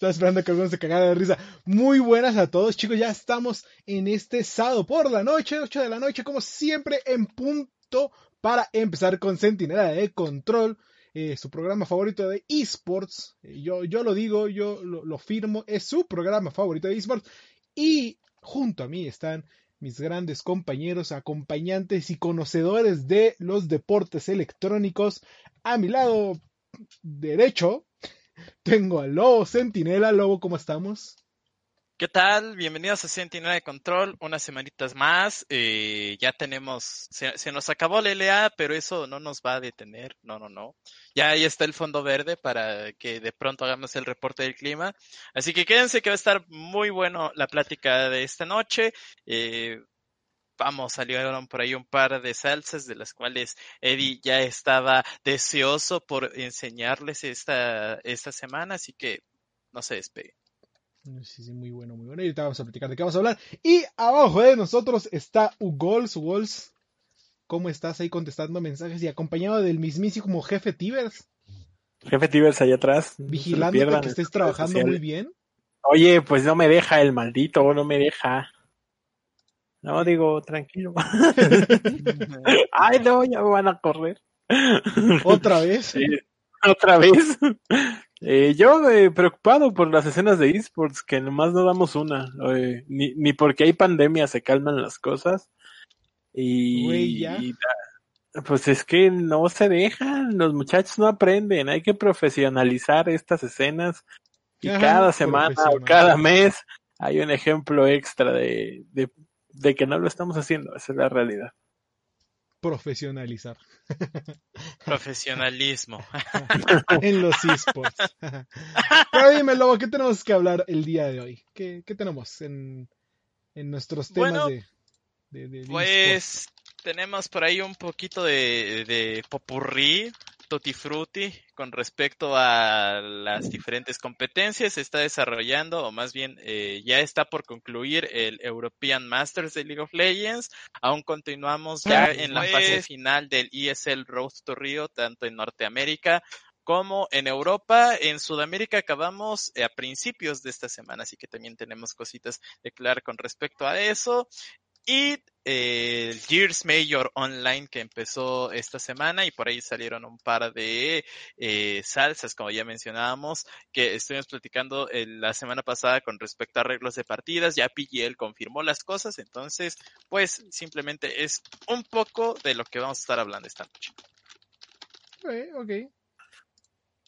Estaba esperando que algunos se cagara de risa. Muy buenas a todos, chicos. Ya estamos en este sábado por la noche, 8 de la noche, como siempre, en punto para empezar con Centinela de Control. Eh, su programa favorito de esports. Eh, yo, yo lo digo, yo lo, lo firmo, es su programa favorito de esports. Y junto a mí están mis grandes compañeros, acompañantes y conocedores de los deportes electrónicos. A mi lado derecho tengo al Lobo Centinela. Lobo, ¿cómo estamos? ¿Qué tal? Bienvenidos a Centinela de Control, unas semanitas más. Eh, ya tenemos, se, nos acabó la LA, pero eso no nos va a detener. No, no, no. Ya ahí está el fondo verde para que de pronto hagamos el reporte del clima. Así que quédense que va a estar muy bueno la plática de esta noche. Eh, vamos, salieron por ahí un par de salsas de las cuales Eddie ya estaba deseoso por enseñarles esta, esta semana, así que no se despeguen. Sí, sí, muy bueno, muy bueno. Y ahorita vamos a platicar de qué vamos a hablar. Y abajo de nosotros está Ugols. Ugols, ¿cómo estás ahí contestando mensajes y acompañado del mismísimo jefe Tibers? Jefe Tibers allá atrás. Vigilando no que estés trabajando muy bien. Oye, pues no me deja el maldito, no me deja. No, digo, tranquilo. Ay, no, ya me van a correr. ¿Otra vez? Sí, otra vez. Eh, yo eh, preocupado por las escenas de esports, que nomás no damos una. Eh, ni, ni porque hay pandemia se calman las cosas. Y, Güey, ¿ya? y, pues es que no se dejan, los muchachos no aprenden, hay que profesionalizar estas escenas. Y Ajá, cada semana o cada mes hay un ejemplo extra de, de, de que no lo estamos haciendo, esa es la realidad. Profesionalizar Profesionalismo. en los esports. Pero dime, Lobo, ¿qué tenemos que hablar el día de hoy? ¿Qué, qué tenemos en, en nuestros temas Bueno, de, de, de- de esports? Pues tenemos por ahí un poquito de, de popurrí, tutti frutti, con respecto a las diferentes competencias. Se está desarrollando, o más bien eh, ya está por concluir el European Masters de League of Legends. Aún continuamos ya Ah, en la pues. fase final del ESL Road to Rio, tanto en Norteamérica como en Europa. En Sudamérica acabamos eh, a principios de esta semana, así que también tenemos cositas de aclarar con respecto a eso. Y el Gears Major Online que empezó esta semana y por ahí salieron un par de eh, salsas, como ya mencionábamos, que estuvimos platicando eh, la semana pasada con respecto a arreglos de partidas. Ya PGL confirmó las cosas, entonces, pues simplemente es un poco de lo que vamos a estar hablando esta noche. Ok, ok.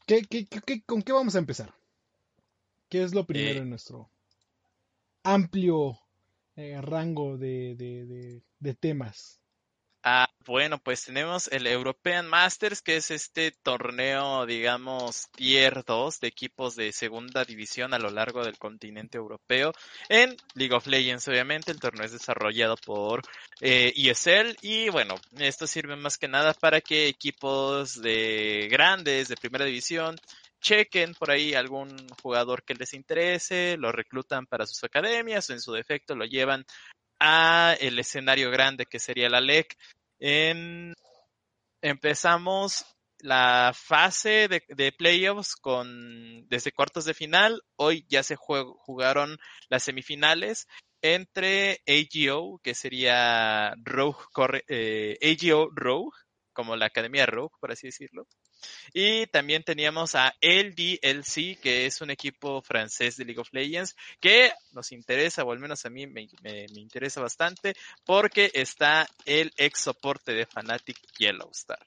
¿Qué, qué, qué- qué- con qué vamos a empezar? ¿Qué es lo primero Eh. en nuestro amplio eh, rango de, de, de, de temas? Ah, bueno, pues tenemos el European Masters, que es este torneo, digamos, tier 2 de equipos de segunda división a lo largo del continente europeo. En League of Legends, obviamente, el torneo es desarrollado por eh, ESL y bueno, esto sirve más que nada para que equipos de grandes, de primera división, chequen por ahí algún jugador que les interese, lo reclutan para sus academias en su defecto lo llevan a el escenario grande que sería la LEC. En, empezamos la fase de, playoffs con desde cuartos de final. Hoy ya se jugaron las semifinales entre AGO, que sería Rogue, eh, AGO Rogue, como la Academia Rogue, por así decirlo. Y también teníamos a LDLC, que es un equipo francés de League of Legends, que nos interesa, o al menos a mí me, me- interesa bastante, porque está el ex soporte de Fnatic Yellowstar.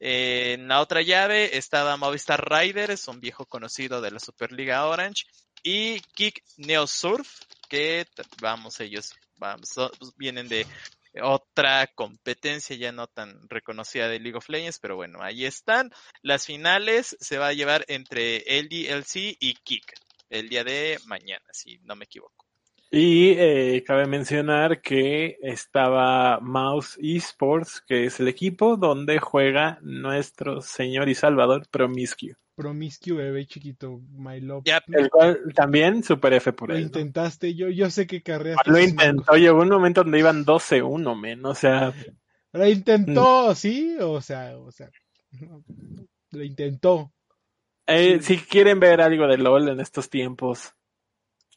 En la otra llave estaba Movistar Riders, un viejo conocido de la Superliga Orange, y Kick Neo Surf, que vamos, ellos vienen de otra competencia ya no tan reconocida de League of Legends, pero bueno, ahí están. Las finales se va a llevar entre LDLC y Kick el día de mañana, si no me equivoco. Y eh, cabe mencionar que estaba Mouse Esports, que es el equipo donde juega nuestro señor y salvador Promiscue. Promiscue bebé chiquito, my love. Ya, El cual también Super F por Lo él. ¿no? intentaste, yo, yo sé que carreaste. Lo intentó, llegó un momento donde iban 12-1, men, o sea, Lo intentó, sí, o sea, o sea, lo intentó. Eh, Sí. Si quieren ver algo de LOL en estos tiempos,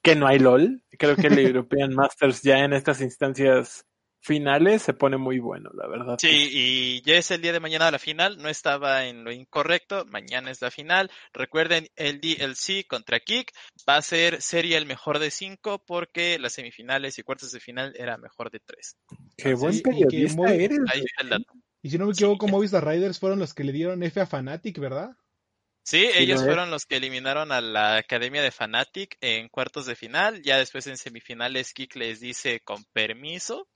que no hay LOL, creo que el European Masters ya en estas instancias finales se pone muy bueno, la verdad. Sí, y ya es el día de mañana la final, no estaba en lo incorrecto, mañana es la final. Recuerden, el DLC contra Kick va a ser serie el mejor de cinco porque las semifinales y cuartos de final era mejor de tres. Qué buen Sí, periodista eres. Ahí está el dato. Y si no me equivoco, Movistar Riders fueron los que le dieron F a Fnatic, ¿verdad? Sí, Sí, ellos lo es. fueron los que eliminaron a la Academia de Fnatic en cuartos de final. Ya después en semifinales Kick les dice con permiso.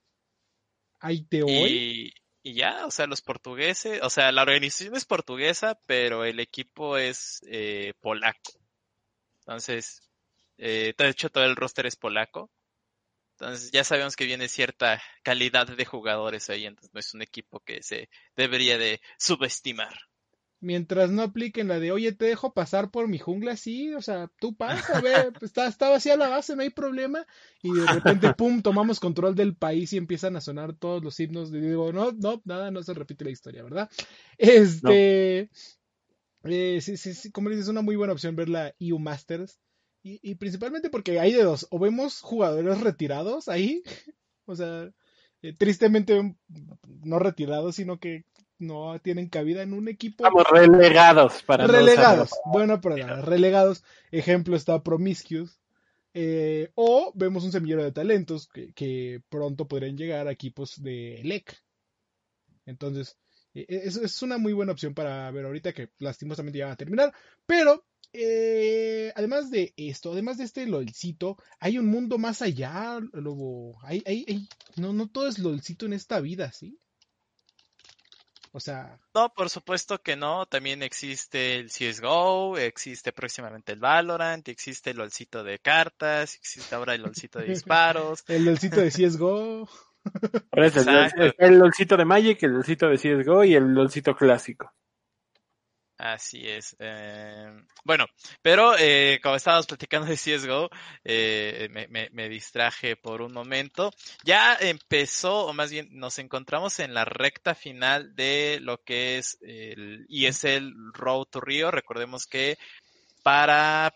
Y ya, o sea, los portugueses, o sea, la organización es portuguesa, pero el equipo es eh, polaco. Entonces, eh, de hecho todo el roster es polaco. Entonces ya sabemos que viene cierta calidad de jugadores ahí, entonces no es un equipo que se debería de subestimar. Mientras no apliquen la de, oye, te dejo pasar por mi jungla, sí, o sea, tú pasa, ve, está, está vacía la base, no hay problema. Y de repente, pum, tomamos control del país y empiezan a sonar todos los himnos. Y digo, no, no, nada, no se repite la historia, ¿verdad? Este, eh, sí, sí, sí, como dices, es una muy buena opción ver la EU Masters. Y, y principalmente porque hay de dos, o vemos jugadores retirados ahí, o sea, eh, tristemente no retirados, sino que no tienen cabida en un equipo. Estamos relegados para no relegados, usarlo. buena palabra, relegados. Ejemplo está Promiscuous. Eh, o vemos un semillero de talentos que, que pronto podrían llegar a equipos de LEC. Entonces, eh, es, es una muy buena opción para ver ahorita que lastimosamente ya va a terminar. Pero, eh, además de esto, además de este LOLcito, hay un mundo más allá, Lobo. Hay, hay, hay- no, no todo es LOLcito en esta vida, ¿sí? O sea, No, por supuesto que no. También existe el CSGO, existe próximamente el Valorant, existe el LOLcito de cartas, existe ahora el LOLcito de disparos. el LOLcito de CSGO. El, el LOLcito de Magic, el LOLcito de CSGO y el LOLcito clásico. Así es. eh, bueno, pero eh, como estábamos platicando de CSGO, eh, me, distraje por un momento. Ya empezó, o más bien nos encontramos en la recta final de lo que es el ESL Road to Rio. Recordemos que para,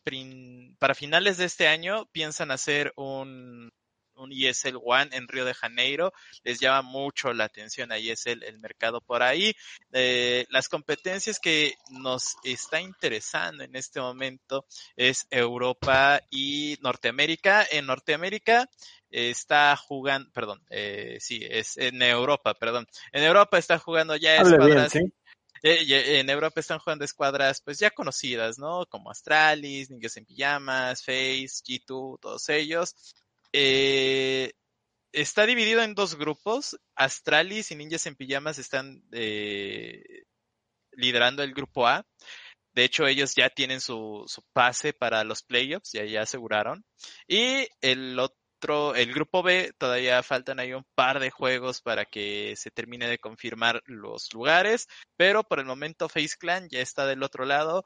para finales de este año piensan hacer un, un ESL One en Río de Janeiro. Les llama mucho la atención a ESL el mercado por ahí. Eh, las competencias que nos está interesando en este momento es Europa y Norteamérica. En Norteamérica eh, está jugando, perdón, eh, sí, es en Europa, perdón. En Europa está jugando ya Hable bien, escuadras ¿sí? eh, en Europa están jugando escuadras pues ya conocidas, ¿no? Como Astralis, Ninjas en Pijamas, Face, G2, todos ellos. Eh, está dividido en dos grupos. Astralis y Ninjas en Pijamas están eh, liderando el grupo A. De hecho, ellos ya tienen su, su pase para los playoffs, ya, ya aseguraron. Y el otro, el grupo B, todavía faltan ahí un par de juegos para que se termine de confirmar los lugares. Pero por el momento Face Clan ya está del otro lado.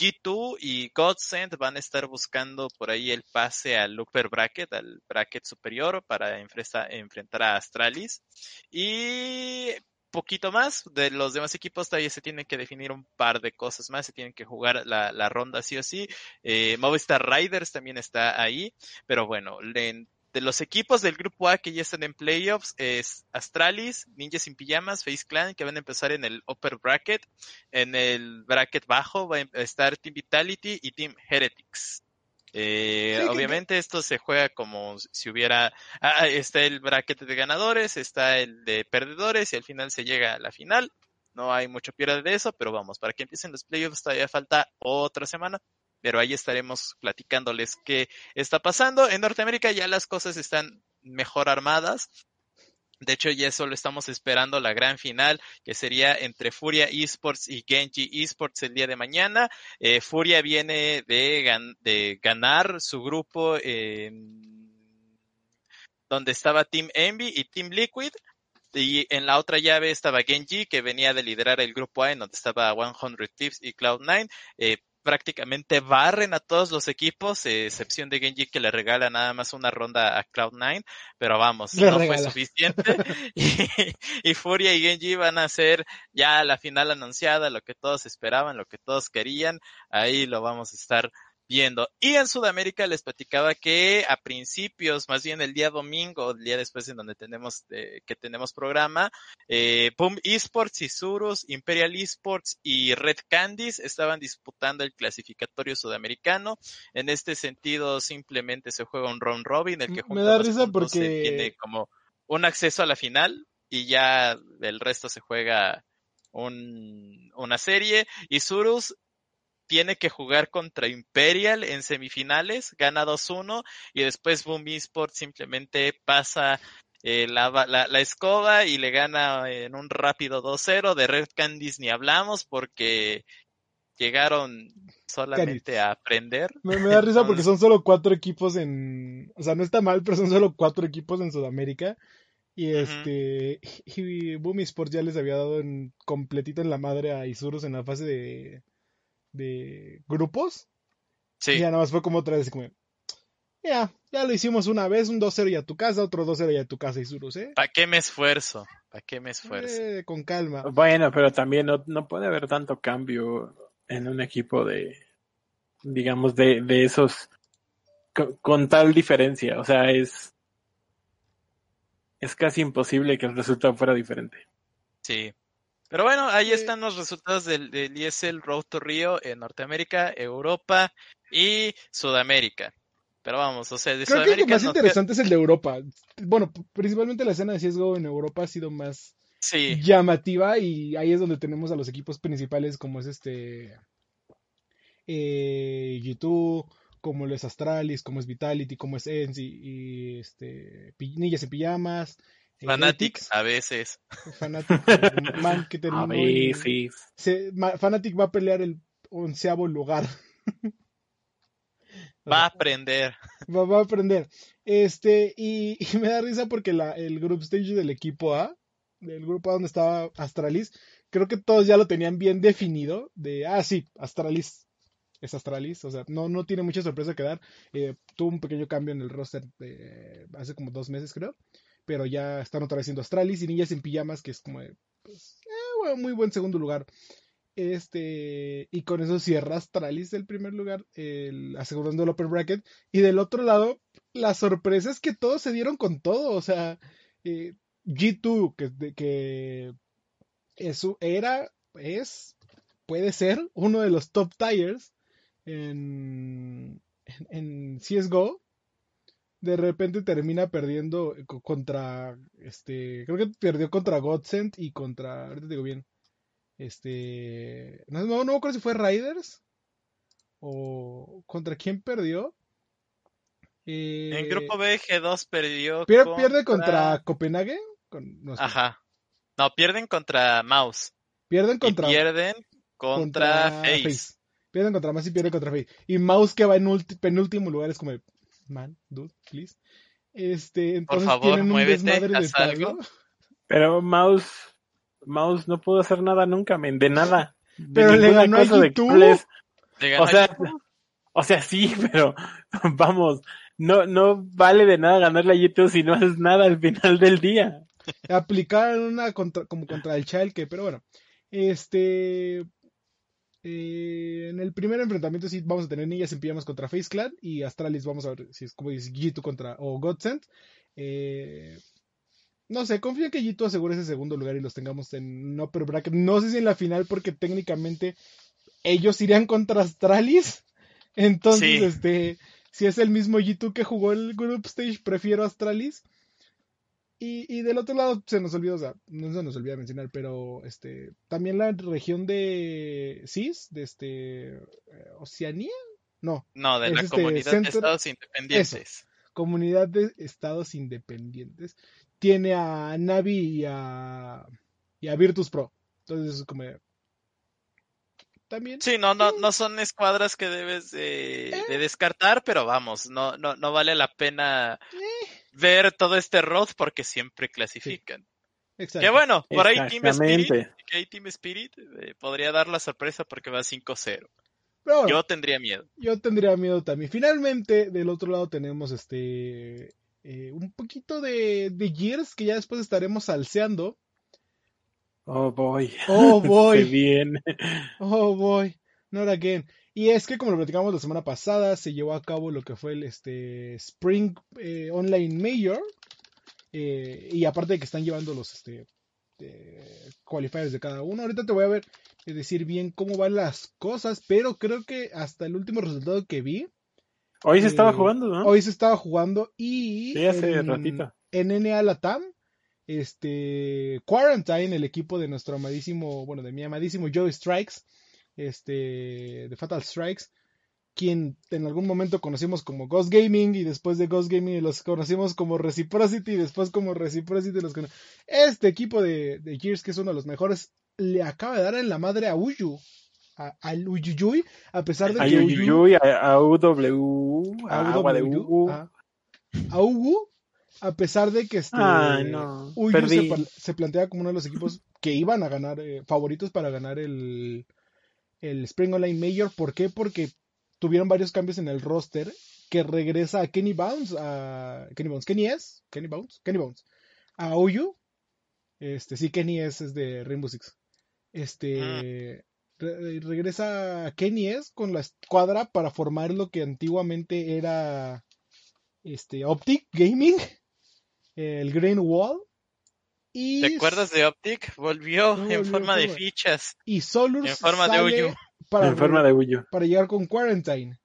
G2 y Godsend van a estar buscando por ahí el pase al upper bracket, al bracket superior para enfrenta- enfrentar a Astralis. Y poquito más de los demás equipos todavía se tienen que definir un par de cosas más, se tienen que jugar la, ronda sí o sí. Eh, Movistar Riders también está ahí, pero bueno, le- de los equipos del grupo A que ya están en playoffs es Astralis, Ninjas sin Pijamas, Face Clan que van a empezar en el upper bracket. En el bracket bajo va a estar Team Vitality y Team Heretics. Eh, Sí, que- obviamente esto se juega como si hubiera, ah, está el bracket de ganadores, está el de perdedores y al final se llega a la final. No hay mucho pierde de eso, pero vamos, para que empiecen los playoffs todavía falta otra semana, pero ahí estaremos platicándoles qué está pasando. En Norteamérica ya las cosas están mejor armadas. De hecho, ya solo estamos esperando la gran final, que sería entre Furia Esports y Genji Esports el día de mañana. Eh, Furia viene de, gan- de ganar su grupo donde estaba Team Envy y Team Liquid. Y en la otra llave estaba Genji, que venía de liderar el grupo A, en donde estaba 100 Tips y Cloud9. Eh, prácticamente barren a todos los equipos, eh, excepción de Genji que le regala nada más una ronda a Cloud9, pero vamos, Le no regala. fue suficiente. y, y Furia y Genji van a ser ya la final anunciada, lo que todos esperaban, lo que todos querían, ahí lo vamos a estar viendo. Y en Sudamérica les platicaba que a principios, más bien el día domingo, el día después en donde tenemos eh, que tenemos programa, eh, Boom Esports, Isurus, Imperial Esports y Red Candies estaban disputando el clasificatorio sudamericano. En este sentido, simplemente se juega un round robin, el que Me da risa porque- tiene como un acceso a la final y ya el resto se juega un, una serie. Isurus tiene que jugar contra Imperial en semifinales, gana 2-1 y después Boom Esports simplemente pasa eh, la, la, la escoba y le gana en un rápido 2-0. De Red Candies ni hablamos porque llegaron solamente a aprender. Me, me da risa porque son solo cuatro equipos en. O sea, no está mal, pero son solo cuatro equipos en Sudamérica. Y este. Y Boom Sports ya les había dado en completito en la madre a Isurus en la fase de. De grupos. Y ya nada más fue como otra vez, como. Ya, ya lo hicimos una vez, un 2-0 y a tu casa, otro 2-0 y a tu casa, Isurus, ¿eh? ¿para qué me esfuerzo? ¿Para qué me esfuerzo? Eh, con calma. Bueno, pero también no, no puede haber tanto cambio en un equipo de, digamos, de, de esos, con, con tal diferencia. O sea, es, es casi imposible que el resultado fuera diferente. Sí. Pero bueno, ahí están los resultados del, del Road to Rio en Norteamérica, Europa y Sudamérica. Pero vamos, o sea, de Creo que Sudamérica más interesante es el de Europa. Bueno, principalmente la escena de CSGO en Europa ha sido más Sí, llamativa y ahí es donde tenemos a los equipos principales como es este eh, G2, como lo es Astralis, como es Vitality, como es ENS y, y, este Ninjas en Pijamas, Heretics, a veces. Fnatic, un man que A terminó en- veces. se- Ma- Fnatic va a pelear el onceavo lugar. Va a aprender. va, va a aprender. Este, y, y me da risa porque la, el group stage del equipo A, del grupo A donde estaba Astralis, creo que todos ya lo tenían bien definido. De, ah, sí, Astralis es Astralis. O sea, no, no tiene mucha sorpresa que dar. Eh, tuvo un pequeño cambio en el roster de- hace como dos meses, creo. Pero ya están otra vez siendo Astralis y Niñas en Pijamas, que es como, pues, eh, bueno, muy buen segundo lugar. Este, y con eso cierra Astralis el primer lugar, asegurando el upper bracket. Y del otro lado, la sorpresa es que todos se dieron con todo. O sea, eh, G2, que, de- que eso era, es, puede ser uno de los top tires en, en, en CSGO. De repente termina perdiendo co- contra, este, creo que perdió contra Godsend y contra, ahorita te digo bien, este, no, no, no me acuerdo si fue Riders o contra quién perdió. Eh, En grupo B, G2 perdió pier- pierde contra Copenhague. Con- no, espera. Ajá. No, pierden contra Mouse. Pierden Y contra, pierden contra, contra Face. Pierden contra Mouse y pierden contra Face. Y Mouse que va en penúltimo lugar es como, de, man, dude, please. Este, entonces favor, tienen un muévete, desmadre de algo. Pero Mouse, Mouse no pudo hacer nada nunca, men, de nada. De Pero le ganó a cosa de G2. Plays. Le ganó O sea, a G2. o sea, sí, pero vamos, no, no vale de nada ganarle a YouTube si no haces nada al final del día. Aplicaron una contra, como contra el Chalke, pero bueno. Este. Eh, en el primer enfrentamiento sí vamos a tener niñas en pijamas contra Face Clan y Astralis vamos a ver si es como dices G2 contra o Godsend. Eh, no sé, confío en que G2 asegure ese segundo lugar y los tengamos en upper bracket. No sé si en la final porque técnicamente ellos irían contra Astralis. Entonces, Sí. este, si es el mismo G2 que jugó el Group Stage, prefiero Astralis. Y, y del otro lado se nos olvidó, o sea, no se nos olvida mencionar, pero este también la región de CIS, de este eh, Oceanía, no, No, de es la este comunidad de estados independientes. Comunidad de Estados Independientes, tiene a Navi y a, y a Virtus Pro. Entonces es como también Sí, no, no, no son escuadras que debes de, de descartar, pero vamos, no, no, no vale la pena ver todo este road porque siempre clasifican. exacto. Que bueno, por ahí Team Spirit, Exactamente. que ahí Team Spirit eh, podría dar la sorpresa porque va 5-0. Pero bueno, Yo tendría miedo. yo tendría miedo también. Finalmente, del otro lado tenemos este eh, un poquito de, de Gears que ya después estaremos salseando. Oh, boy. Oh boy, viene. oh boy, not again. Y es que como lo platicamos la semana pasada, se llevó a cabo lo que fue el este Spring eh, Online Major. eh, y aparte de que están llevando los este eh, qualifiers de cada uno. Ahorita te voy a ver eh, decir bien cómo van las cosas, pero creo que hasta el último resultado que vi, Hoy se estaba jugando, ¿no? Hoy se estaba jugando y Sí, hace en, ratito. en NA Latam, este Quarantine, el equipo de nuestro amadísimo, bueno, de mi amadísimo Joe Strikes, este de Fatal Strikes, quien en algún momento conocimos como Ghost Gaming y después de Ghost Gaming los conocimos como Reciprocity y después como Reciprocity los cono- Este equipo de, de Gears, que es uno de los mejores, le acaba de dar en la madre a Uyu. A, al Uyuyuy, a pesar de A que Uyu- Yuyuy, a, a UW, a de UW, a, a Ugu, a pesar de que este no, Uyu se plantea como uno de los equipos que iban a ganar, eh, favoritos para ganar el, el Spring Online Major. ¿Por qué? Porque tuvieron varios cambios en el roster que regresa a Kenny Bounce, a Kenny Bounce, Kenny es, Kenny Bounce, Kenny Bounce, a Uyu, este, sí, Kenny es, es de Rainbow Six. Este, re- regresa a Kenny es con la escuadra para formar lo que antiguamente era este Optic Gaming, el Green Wall y ¿Te acuerdas de Optic? Volvió No, en volvió forma de fichas. y Solus en forma de Uyu. para, En forma de Uyu. para llegar con Quarantine.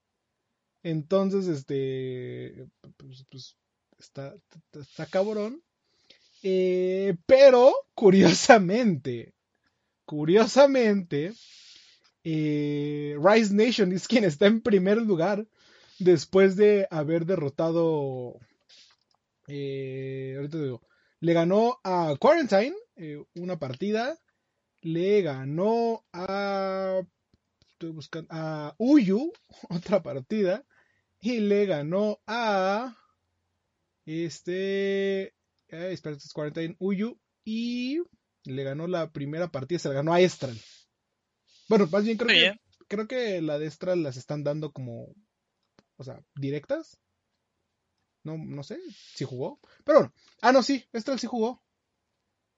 Entonces, este, pues, pues, está, está, está cabrón. Eh, pero, curiosamente, curiosamente, eh, Rise Nation es quien está en primer lugar después de haber derrotado, eh, ahorita te digo, le ganó a Quarantine eh, una partida, le ganó a, estoy buscando, a Uyu otra partida y le ganó a este, eh, espera, es Quarantine Uyu y le ganó la primera partida, se la ganó a Estral. Bueno, más bien creo Muy que bien. creo que la de Estral las están dando como, o sea, directas. No, no sé si jugó. Pero bueno. Ah, no, sí, Estral sí jugó.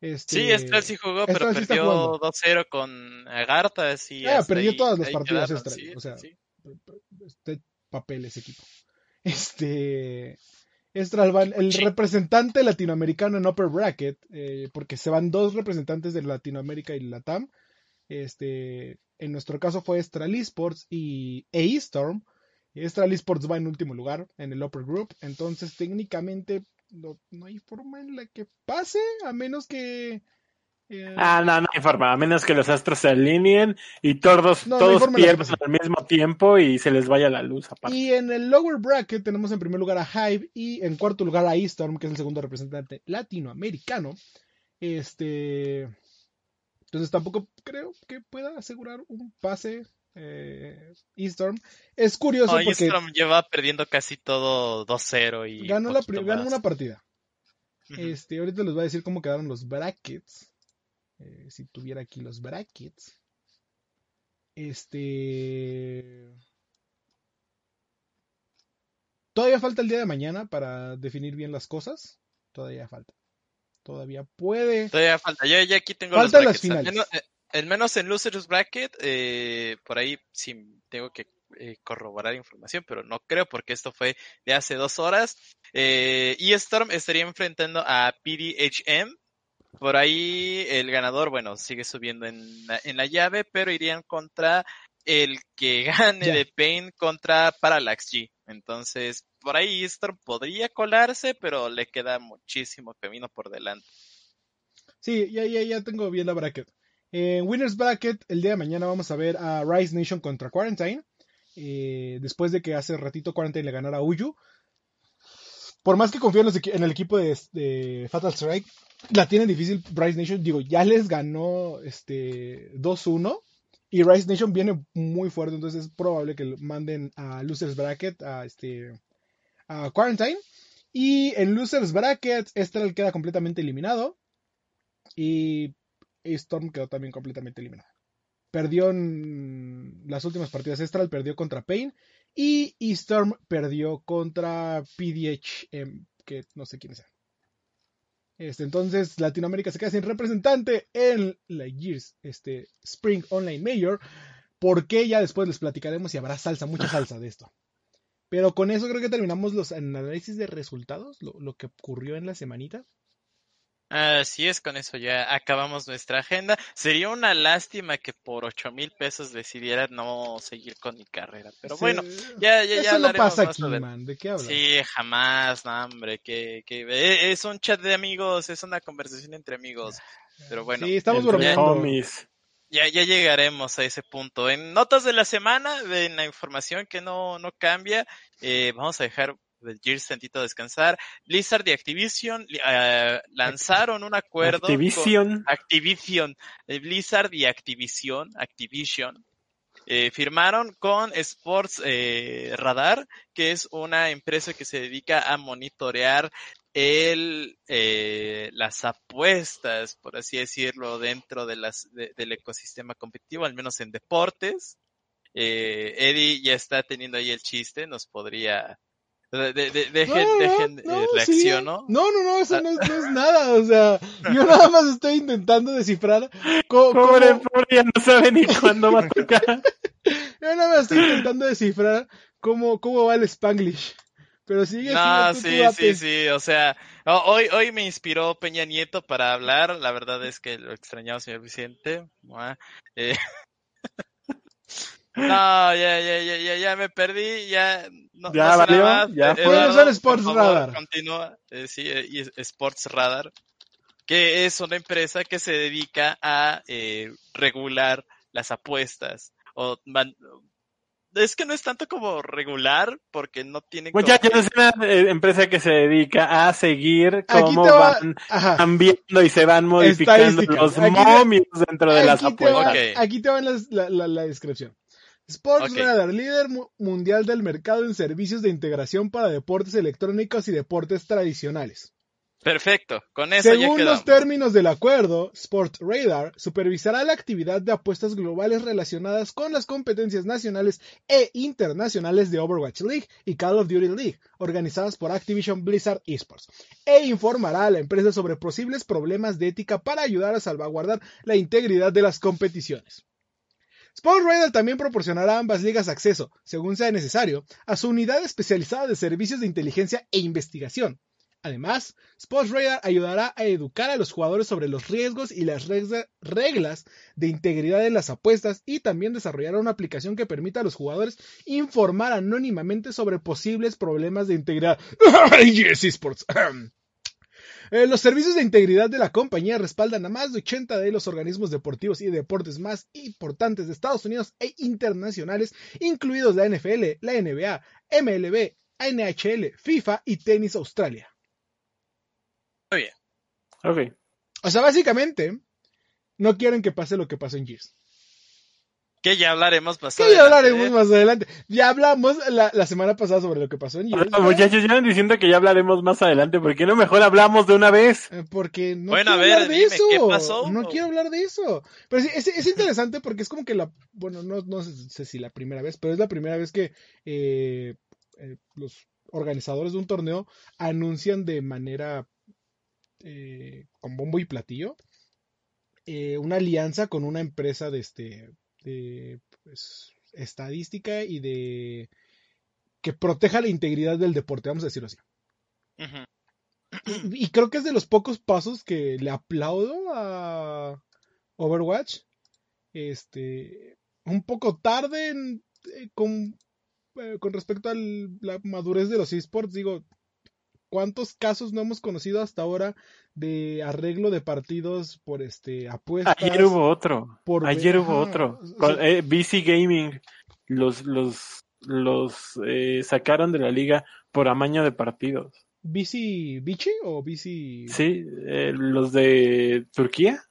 Este, Sí, Estral sí jugó, pero sí perdió jugando. 2-0 con Agarthas y Ah, perdió ahí- todas las partidas Estral, sí, o sea, sí. este papel ese equipo. Este Estral va- el Sí. representante latinoamericano en Upper Bracket, eh, porque se van dos representantes de Latinoamérica y Latam. Este, en nuestro caso fue Estral Esports y E-Storm. Estral Esports va en último lugar en el Upper Group, entonces técnicamente no, no hay forma en la que pase, a menos que eh, Ah, no, no hay forma, a menos que los astros se alineen y todos, No, todos pierdan al mismo tiempo y se les vaya la luz aparte. Y en el lower bracket tenemos en primer lugar a Hive y en cuarto lugar a Eastorm, que es el segundo representante latinoamericano. Este. Entonces tampoco creo que pueda asegurar un pase eh, Eastorm. Es curioso y porque lleva perdiendo casi todo 2-0 y ganó, la, ganó una partida. Este, ahorita les voy a decir cómo quedaron los brackets. Eh, si tuviera aquí los brackets. Este. Todavía falta el día de mañana para definir bien las cosas. Todavía falta. Todavía puede. Todavía falta. Yo ya aquí tengo Faltan los las. Al finales. menos, eh, al menos en Losers Bracket, eh, por ahí sí tengo que eh, corroborar información, pero no creo porque esto fue de hace dos horas. Eh, y Storm estaría enfrentando a PDHM. Por ahí el ganador, bueno, sigue subiendo en la, en la llave, pero irían contra el que gane de Pain contra Parallax G. Entonces, por ahí Storm podría colarse, pero le queda muchísimo camino por delante. Sí, ya, ya, ya tengo bien la bracket. En Winners Bracket, el día de mañana vamos a ver a Rise Nation contra Quarantine. eh, después de que hace ratito Quarantine le ganara a Uyu. Por más que confío en, el equipo de, Fatal Strike, la tienen difícil Rise Nation. Digo, ya les ganó este 2-1. Y Rise Nation viene muy fuerte, entonces es probable que manden a Losers Bracket a este a Quarantine. Y en Losers Bracket, Estral queda completamente eliminado. Y Storm quedó también completamente eliminado. perdió en las últimas partidas. Estral perdió contra Pain y Eastorm perdió contra PDH, em, que no sé quiénes sean. Este, entonces Latinoamérica se queda sin representante en la Gears este, Spring Online Major. Porque ya después les platicaremos si habrá salsa, mucha salsa de esto. Pero con eso creo que terminamos los análisis de resultados, lo, lo que ocurrió en la semanita. Así es, con eso ya acabamos nuestra agenda. Sería una lástima que por ocho mil pesos decidiera no seguir con mi carrera. Pero Sí, bueno, ya, ya, ya Eso no hablaremos pasa más aquí, sobre- man. ¿De qué hablas? Sí, jamás, no, hombre, que, que eh, es un chat de amigos, es una conversación entre amigos. Pero bueno, sí, estamos bromeando. ya, ya llegaremos a ese punto. En notas de la semana, en la información que no, no cambia, eh, vamos a dejar Gears tantito descansar. Blizzard y Activision eh, lanzaron un acuerdo. con- Activision. Activision, eh, Blizzard y Activision, Activision, eh, firmaron con Sports eh, Radar, que es una empresa que se dedica a monitorear el, eh, las apuestas, por así decirlo, dentro de las, de- del ecosistema competitivo, al menos en deportes. Eh, Eddie ya está teniendo ahí el chiste, nos podría... de- de- de- dejen, No, no, dejen, no, eh, sí. No, no, no, eso no, es- no es nada. O sea, yo nada más estoy intentando descifrar co- cómo, Pobre, pobre, ya no sabe ni cuándo va a tocar. yo nada más estoy intentando descifrar cómo, cómo va el Spanglish. Pero sigue, No, tú, tú sí, date. sí, sí, o sea, ho- hoy, hoy me inspiró Peña Nieto para hablar, la verdad es que lo extrañaba, señor Vicente. Eh, No, ya, ya, ya, ya, ya me perdí, ya. No, Ya no valió, más. ya Eh, fue. Eduardo, Sports favor, Radar. Continúa, Eh, sí, eh, Sports Radar, que es una empresa que se dedica a eh, regular las apuestas. O man- es que no es tanto como regular, porque no tienen Pues como ya, ya es una eh, empresa que se dedica a seguir cómo va- van Ajá. cambiando y se van modificando los momios dentro de las va, apuestas. Aquí te va las- la, la- la descripción. Sports Ok. Radar, líder mu- mundial del mercado en servicios de integración para deportes electrónicos y deportes tradicionales. Perfecto, con eso ya Según quedamos. los términos del acuerdo, Sport Radar supervisará la actividad de apuestas globales relacionadas con las competencias nacionales e internacionales de Overwatch League y Call of Duty League, organizadas por Activision Blizzard Esports, e informará a la empresa sobre posibles problemas de ética para ayudar a salvaguardar la integridad de las competiciones. Sport Radar también proporcionará a ambas ligas acceso, según sea necesario, a su unidad especializada de servicios de inteligencia e investigación. Además, Sports Radar ayudará a educar a los jugadores sobre los riesgos y las regla- reglas de integridad en las apuestas y también desarrollará una aplicación que permita a los jugadores informar anónimamente sobre posibles problemas de integridad. yes, esports. Eh, los servicios de integridad de la compañía respaldan a más de 80 de los organismos deportivos y deportes más importantes de Estados Unidos e internacionales, incluidos la NFL, la NBA, MLB, NHL, FIFA y Tenis Australia. Ok. O sea, básicamente, no quieren que pase lo que pasó en Gears. Que ya hablaremos más Que ya hablaremos más adelante. Ya hablamos la, la semana pasada sobre lo que pasó en Gears. Ah, Muchachos, ya van diciendo que ya hablaremos más adelante. ¿Por qué no mejor hablamos de una vez? Eh, Porque no Bueno, quiero a ver, hablar de dime, eso. ¿qué pasó? No quiero hablar de eso. Pero sí, es, es interesante porque es como que la. Bueno, no, no sé si la primera vez, pero es la primera vez que eh, eh, los organizadores de un torneo anuncian de manera. eh, con bombo y platillo. eh, una alianza con una empresa de este. De pues, estadística y de. que proteja la integridad del deporte, vamos a decirlo así. Y creo que es de los pocos pasos que le aplaudo a Overwatch. Este, un poco tarde en- eh, con, eh, con respecto a la madurez de los esports. Digo, ¿cuántos casos no hemos conocido hasta ahora de arreglo de partidos por este apuestas? Ayer hubo otro. por- Ayer hubo ajá, otro. Con, eh, BC Gaming los los los eh, sacaron de la liga por amaño de partidos. ¿BC Bichi o BC? Sí, eh, los de Turquía.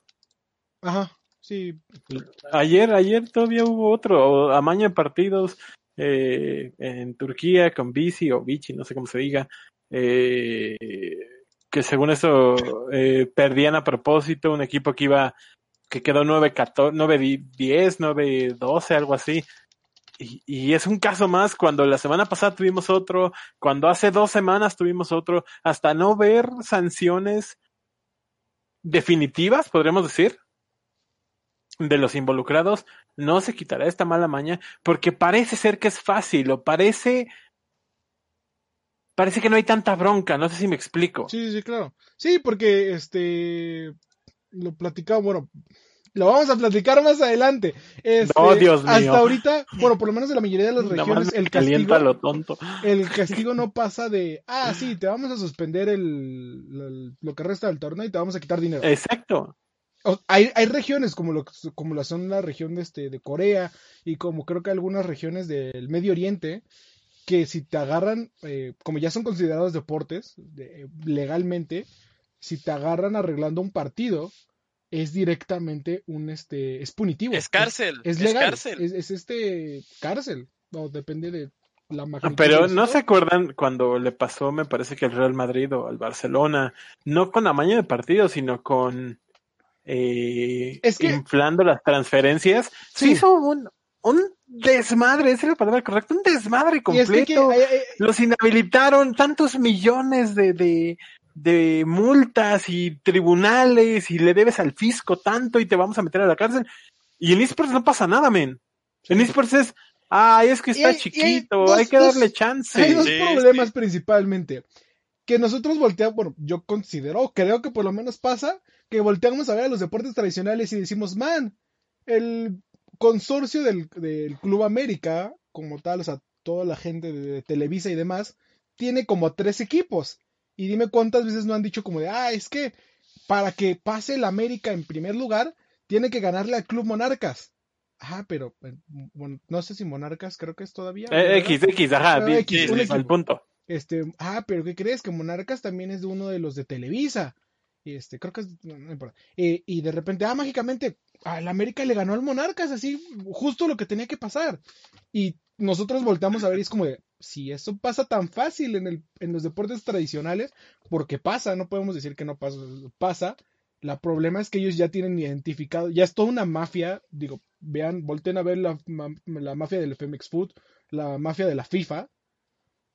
Ajá, sí. Ayer, ayer todavía hubo otro, amaño de partidos eh, en Turquía con Bici o Bici, no sé cómo se diga, eh, que según eso eh, perdían a propósito un equipo que iba que quedó 9-10, 9-12, algo así. Y, y, es un caso más cuando la semana pasada tuvimos otro, cuando hace dos semanas tuvimos otro, hasta no ver sanciones definitivas, podríamos decir, de los involucrados, no se quitará esta mala maña, porque parece ser que es fácil, o parece, parece que no hay tanta bronca, no sé si me explico. Sí, sí, claro. Sí, porque este, lo platicamos, bueno, lo vamos a platicar más adelante. Este, oh, Dios mío. Hasta ahorita, bueno, por lo menos en la mayoría de las regiones, el castigo, lo tonto. el castigo no pasa de, ah, sí, te vamos a suspender el, el, lo que resta del torneo y te vamos a quitar dinero. Exacto. Hay, hay regiones como lo, como lo son la región de, este, de Corea y como creo que algunas regiones del Medio Oriente que si te agarran, eh, como ya son considerados deportes de, legalmente, si te agarran arreglando un partido, es directamente un este es punitivo. Es cárcel. Es, es legal. Es cárcel. Es, es, este cárcel. No, depende de la magnitud. Pero no se acuerdan cuando le pasó, me parece que al Real Madrid o al Barcelona, no con amaño de partido, sino con eh, es que... inflando las transferencias. Sí. Se hizo un, un desmadre, esa es la palabra correcta, un desmadre completo. Es que, Los inhabilitaron tantos millones de, de, de multas y tribunales y le debes al fisco tanto y te vamos a meter a la cárcel. Y en esports no pasa nada, men. En esports es, ay, es que está chiquito, hay, dos, hay, que darle dos, chance. Hay dos sí, problemas sí. principalmente. Que nosotros volteamos, bueno, yo considero, creo que por lo menos pasa, que volteamos a ver a los deportes tradicionales y decimos, man, el consorcio del, del Club América, como tal, o sea, toda la gente de, Televisa y demás, tiene como tres equipos. Y dime cuántas veces no han dicho como de, ah, es que para que pase el América en primer lugar, tiene que ganarle al Club Monarcas. Ah, pero bueno, no sé si Monarcas creo que es todavía. Eh, X, X, ajá, Ah, X, un equipo. al punto. Este, ah, pero ¿qué crees? Que Monarcas también es de uno de los de Televisa. Y este, creo que es, no, no importa. Eh, y de repente, ah, mágicamente, al América le ganó al Monarcas, así, justo lo que tenía que pasar. Y nosotros volteamos a ver y es como de, si eso pasa tan fácil en, los deportes tradicionales, porque pasa, no podemos decir que no pasa, pasa. La problema es que ellos ya tienen identificado, ya es toda una mafia, digo, vean, volten a ver la, mafia del FMX Food, la mafia de la FIFA,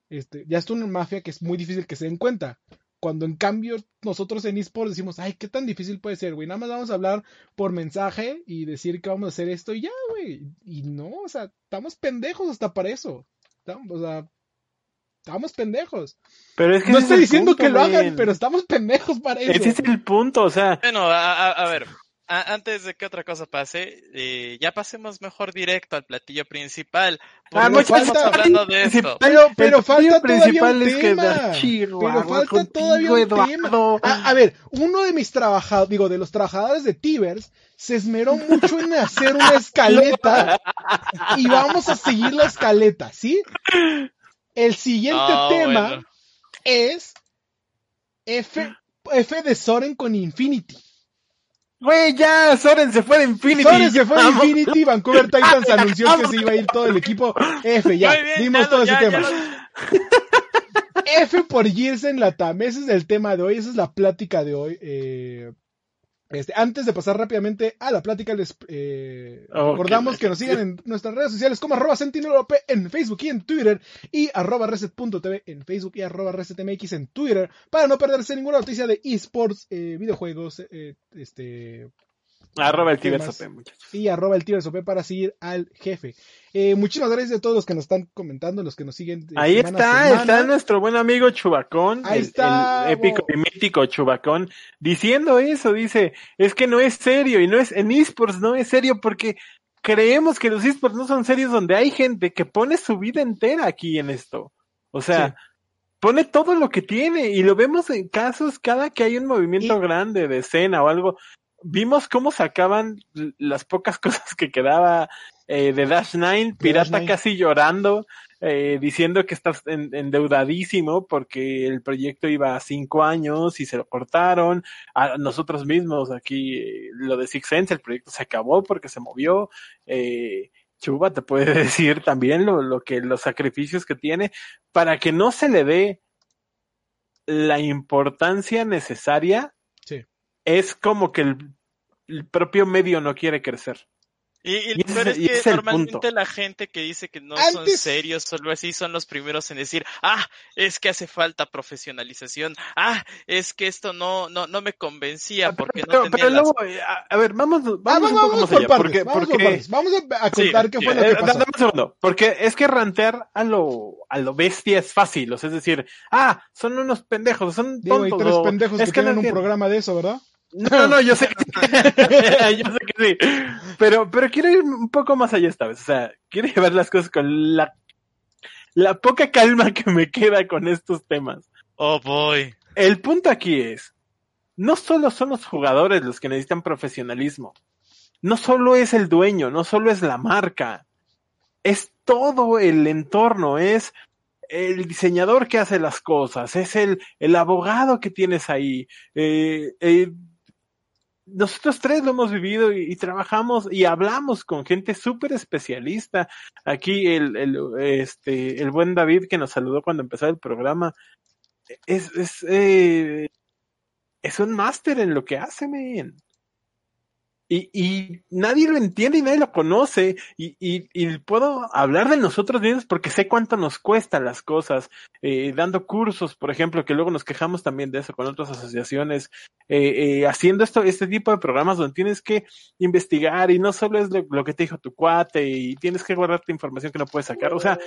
este, ya es una mafia que es muy difícil que se den cuenta. Cuando en cambio nosotros en eSports decimos, ay, qué tan difícil puede ser, güey. Nada más vamos a hablar por mensaje y decir que vamos a hacer esto y ya, güey. Y no, o sea, estamos pendejos hasta para eso. Estamos, o sea, estamos pendejos. Pero es que no estoy es diciendo punto, que lo hagan, pero estamos pendejos para eso. Ese es el punto, o sea, Bueno, a, a, a ver, antes de que otra cosa pase, eh, ya pasemos mejor directo al platillo principal. Ah, estamos falta- hablando de esto. Pero, falta todavía un tema. Chihuahua Pero falta contigo, todavía un tema. A, a ver, uno de mis trabajadores, digo, de los trabajadores de Tibers, se esmeró mucho en hacer una escaleta y vamos a seguir la escaleta, ¿sí? El siguiente Ah, tema bueno. es F, F de Soren con Infinity. Güey, ya, Soren se fue de Infinity. Soren se fue de. Infinity, Vancouver Titans anunció que se iba a ir todo el equipo. F, ya, bien, dimos ya todo ese ya- tema. F por Gears en Latam. Ese es el tema de hoy, esa es la plática de hoy. Eh, este, antes de pasar rápidamente a la plática, les eh, Oh, recordamos que nos sigan en nuestras redes sociales como arroba sentinelop en Facebook y en Twitter y arroba reset.tv en Facebook y arroba resetmx en Twitter para no perderse ninguna noticia de esports, eh, videojuegos, eh, este Arroba el muchachos. y arroba el Sopé para seguir al jefe. Eh, muchísimas gracias a todos los que nos están comentando, los que nos siguen. eh, Ahí semana está, semana. está nuestro buen amigo Chubacón, Ahí el, está, el épico y mítico Chubacón, diciendo eso, dice, es que no es serio, y no es, en esports no es serio porque creemos que los esports no son serios donde hay gente que pone su vida entera aquí en esto. O sea, Sí. pone todo lo que tiene, y lo vemos en casos cada que hay un movimiento Y- grande de escena o algo. Vimos cómo sacaban las pocas cosas que quedaba eh, de Dash Nine, Pirata Dash Nine. casi llorando, eh, diciendo que está en- endeudadísimo porque el proyecto iba a cinco años y se lo cortaron. A nosotros mismos aquí, eh, lo de Six Sense, el proyecto se acabó porque se movió. Eh, Chuba te puede decir también lo, lo que los sacrificios que tiene para que no se le dé la importancia necesaria. Es como que el- el propio medio no quiere crecer. Y, y, Y ese es- es que es el normalmente punto. la gente que dice que no son serios, solo así son los primeros en decir, ah, es que hace falta profesionalización, ah, es que esto no, no, no me convencía Ah, Pero, porque pero- no tenía pero las... luego, eh, a, a ver, vamos, vamos Ah, vamos, vamos más por allá. partes, Porque, vamos porque. Vamos a, a Sí, contar qué fue lo Eh, que pasó. dame un segundo, porque es que rantear a lo, a lo bestia es fácil, o sea, es decir, ah, son unos pendejos, son Digo, hay tontos. tres o- pendejos es que, que no tienen un programa de eso, ¿verdad? No, no, no, yo sé que yo sé que sí, pero, pero quiero ir un poco más allá esta vez, o sea, quiero llevar las cosas con la, la poca calma que me queda con estos temas. Oh boy. El punto aquí es, no solo son los jugadores los que necesitan profesionalismo, no solo es el dueño, no solo es la marca, es todo el entorno, es el diseñador que hace las cosas, es el, el abogado que tienes ahí. eh, eh, nosotros tres lo hemos vivido y, trabajamos y hablamos con gente súper especialista. Aquí el, el, este, el buen David que nos saludó cuando empezó el programa, es, es, eh, es un máster en lo que hace, men. Y, y nadie lo entiende y nadie lo conoce. Y, y, y puedo hablar de nosotros mismos porque sé cuánto nos cuestan las cosas. Eh, dando cursos, por ejemplo, que luego nos quejamos también de eso con otras asociaciones. Eh, eh, haciendo esto, este tipo de programas donde tienes que investigar y no solo es lo, lo que te dijo tu cuate y tienes que guardarte información que no puedes sacar. O sea,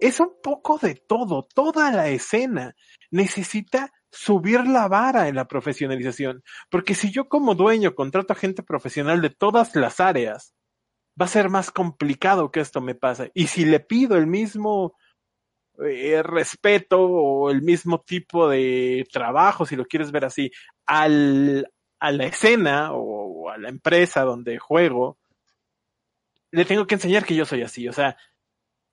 es un poco de todo. Toda la escena necesita subir la vara en la profesionalización. Porque si yo como dueño contrato a gente profesional de todas las áreas, va a ser más complicado que esto me pase. Y si le pido el mismo eh, respeto o el mismo tipo de trabajo, si lo quieres ver así, al, a la escena o, o a la empresa donde juego, le tengo que enseñar que yo soy así. O sea,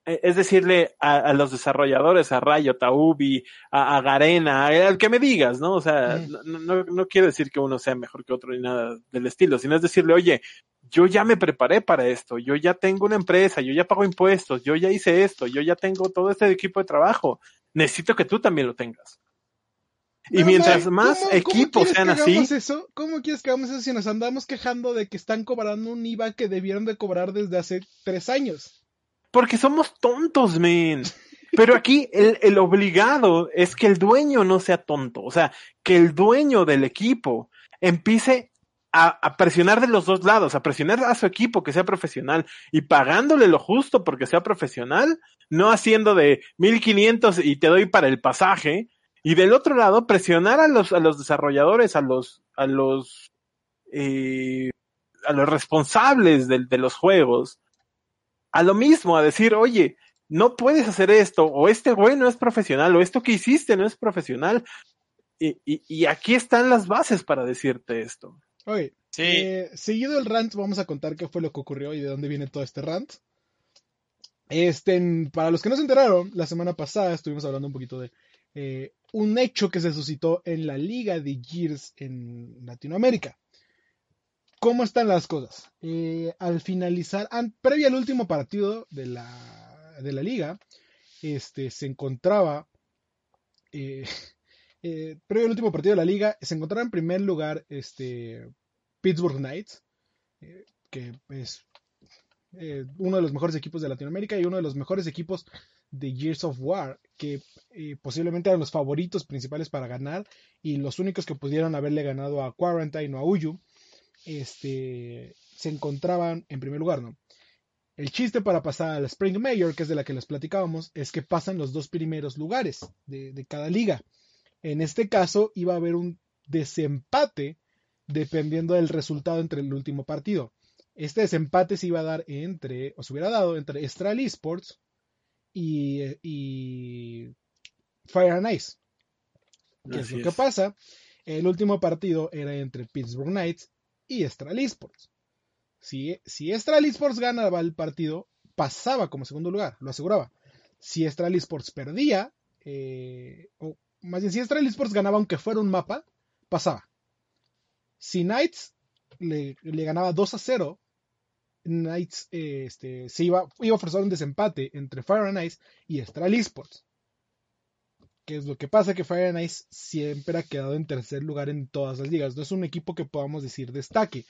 es decirle a, a, los desarrolladores, a Rayo, a Ubi, a, a, Garena, al que me digas, ¿no? O sea, Mm. no, no, no quiere decir que uno sea mejor que otro ni nada del estilo, sino es decirle, oye, yo ya me preparé para esto, yo ya tengo una empresa, yo ya pago impuestos, yo ya hice esto, yo ya tengo todo este equipo de trabajo, necesito que tú también lo tengas. Y mientras más ¿cómo- equipos ¿cómo quieres sean así, Eso? ¿Cómo quieres que hagamos eso si nos andamos quejando de que están cobrando un IVA que debieron de cobrar desde hace tres años? Porque somos tontos, men. Pero aquí el, el, obligado es que el dueño no sea tonto. O sea, que el dueño del equipo empiece a, a, presionar de los dos lados, a presionar a su equipo que sea profesional y pagándole lo justo porque sea profesional, no haciendo de 1500 y te doy para el pasaje. Y del otro lado, presionar a los, a los desarrolladores, a los, a los, eh, a los responsables de, de los juegos a lo mismo, a decir, oye, no puedes hacer esto, o este güey no es profesional, o esto que hiciste no es profesional. Y, y, y aquí están las bases para decirte esto. Oye, sí. eh, seguido el rant, vamos a contar qué fue lo que ocurrió y de dónde viene todo este rant. Este, para los que no se enteraron, la semana pasada estuvimos hablando un poquito de eh, un hecho que se suscitó en la liga de Gears en Latinoamérica. ¿Cómo están las cosas? Eh, al finalizar, previo al último partido de la, de la liga, este, se encontraba, eh, eh, previo al último partido de la liga, se encontraba en primer lugar este, Pittsburgh Knights, que es uno de los mejores equipos de Latinoamérica y uno de los mejores equipos de Years of War, que posiblemente eran los favoritos principales para ganar y los únicos que pudieron haberle ganado a Quarantine o a Uyu este, se encontraban en primer lugar, ¿no? El chiste para pasar al Spring Mayor, que es de la que les platicábamos, es que pasan los dos primeros lugares de, de cada liga. En este caso iba a haber un desempate dependiendo del resultado entre el último partido. Este desempate se iba a dar entre, o se hubiera dado entre Estral Esports y, y Fire and Ice. ¿Qué es lo que pasa? El último partido era entre Pittsburgh Knights y Estral Esports. Si, si Estral Esports ganaba el partido, pasaba como segundo lugar, lo aseguraba. Si Estral Esports perdía, eh, o más bien si Estral Esports ganaba aunque fuera un mapa, pasaba. Si Knights le, ganaba 2 a 0, Knights eh, este, se iba, iba a forzar un desempate entre Fire and y Estral Esports. ¿Qué es lo que pasa? Que Fire and Ice siempre ha quedado en tercer lugar en todas las ligas. No es un equipo que podamos decir destaque.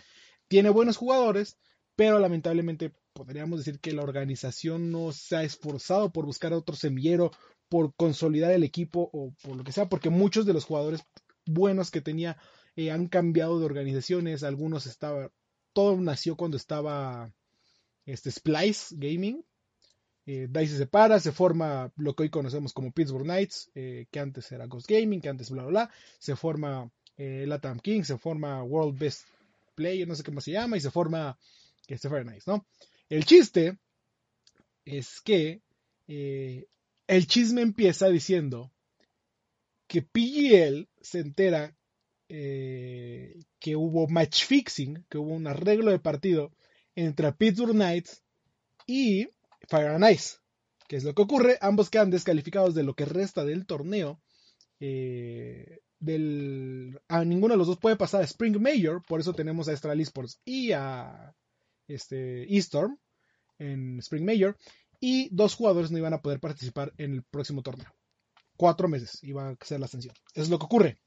tiene buenos jugadores, pero lamentablemente podríamos decir que la organización no se ha esforzado por buscar otro semillero, por consolidar el equipo o por lo que sea, porque muchos de los jugadores buenos que tenía eh, han cambiado de organizaciones, algunos estaban, todo nació cuando estaba este Splice Gaming, eh, Dice se separa, se forma lo que hoy conocemos como Pittsburgh Knights, eh, que antes era Ghost Gaming, que antes bla bla bla, se forma eh, Latam King, se forma World Best Player, no sé más se llama, y se forma Fire Nice, ¿no? El chiste es que eh, el chisme empieza diciendo que PGL se entera eh, que hubo match fixing, que hubo un arreglo de partido entre Pittsburgh Knights y Fire and Ice. ¿Qué es lo que ocurre? Ambos quedan descalificados de lo que resta del torneo. Eh, del, a ninguno de los dos puede pasar a Spring Major, por eso tenemos a Astral Esports y a este, en Spring Major. Y dos jugadores no iban a poder participar en el próximo torneo. Cuatro meses iba a ser la ascensión. Eso es lo que ocurre.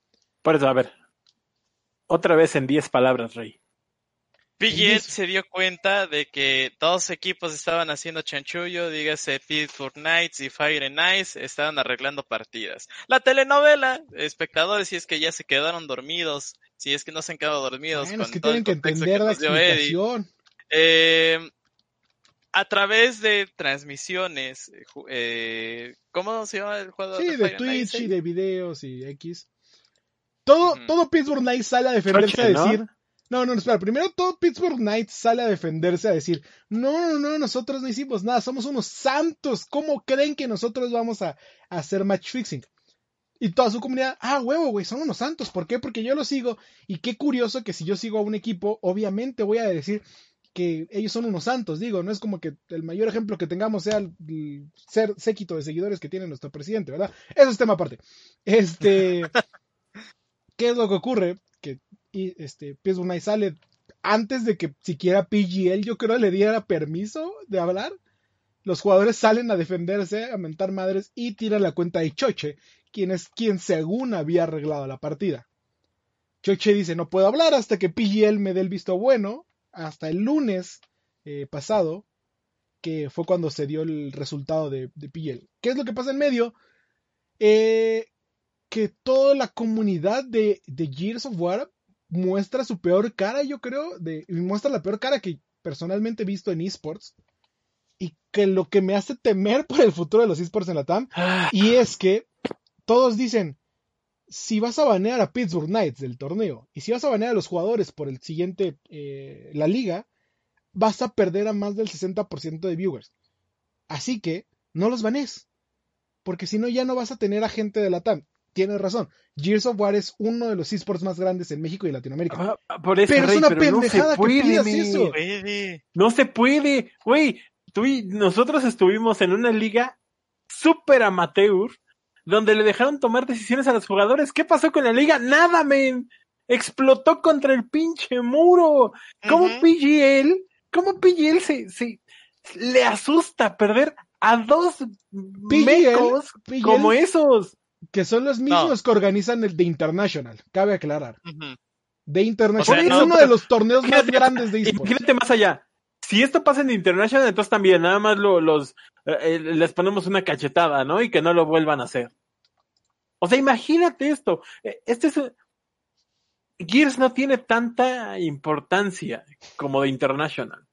Por eso, a ver. Otra vez en diez palabras, Rey. PGL se dio cuenta de que dos equipos estaban haciendo chanchullo, dígase Pittsburgh Knights y Fire and Ice, estaban arreglando partidas. La telenovela, espectadores, si es que ya se quedaron dormidos, si es que no se han quedado dormidos. Bueno, es que tienen que entender la explicación. Eh, a través de transmisiones, eh, ¿cómo se llama el juego? Sí, de, de Twitch y de videos y X. Todo, -huh. todo Pittsburgh Knights sale a defenderse a decir... ¿no? No, no, espera. Primero todo Pittsburgh Knights sale a defenderse a decir, no, no, no, nosotros no hicimos nada, somos unos santos. ¿Cómo creen que nosotros vamos a, a hacer match fixing? Y toda su comunidad, ah, huevo, güey, son unos santos. ¿Por qué? Porque yo lo sigo. Y qué curioso que si yo sigo a un equipo, obviamente voy a decir que ellos son unos santos. Digo, no es como que el mayor ejemplo que tengamos sea el, el ser séquito de seguidores que tiene nuestro presidente, ¿verdad? Eso es tema aparte. Este. ¿Qué es lo que ocurre? Y este Pittsburgh Knights sale antes de que siquiera PGL yo creo le diera permiso de hablar. Los jugadores salen a defenderse, a mentar madres y tiran la cuenta de Choche, quien es quien según había arreglado la partida. Choche dice no puedo hablar hasta que PGL me dé el visto bueno, hasta el lunes eh, pasado, que fue cuando se dio el resultado de, de PGL. ¿Qué es lo que pasa en medio? Eh, que toda la comunidad de, de Gears of War muestra su peor cara, yo creo, de, muestra la peor cara que personalmente he visto en esports y que lo que me hace temer por el futuro de los esports en la TAM y es que todos dicen si vas a banear a Pittsburgh Knights del torneo y si vas a banear a los jugadores por el siguiente eh, la liga vas a perder a más del 60% de viewers. Así que no los banees porque si no ya no vas a tener a gente de la TAM tienes razón. Gears of War es uno de los esports más grandes en México y Latinoamérica. Ah, por eso, pero Rey, es una pero pendejada no se puede, que pidas eso. No se puede. Güey, tú y nosotros estuvimos en una liga súper amateur donde le dejaron tomar decisiones a los jugadores. ¿Qué pasó con la liga? Nada, men. Explotó contra el pinche muro. ¿Cómo Ujú. PGL? ¿Cómo PGL se, se le asusta perder a dos mecos PGL como esos? Que son los mismos que organizan el de International, cabe aclarar. Ujú. De International O sea, es no- uno de los torneos más grandes de esports. Imagínate más allá. Si esto pasa en International, entonces también nada más lo- los eh, eh, les ponemos una cachetada, ¿no? Y que no lo vuelvan a hacer. O sea, imagínate esto. Eh, Este es Gears no tiene tanta importancia como de International.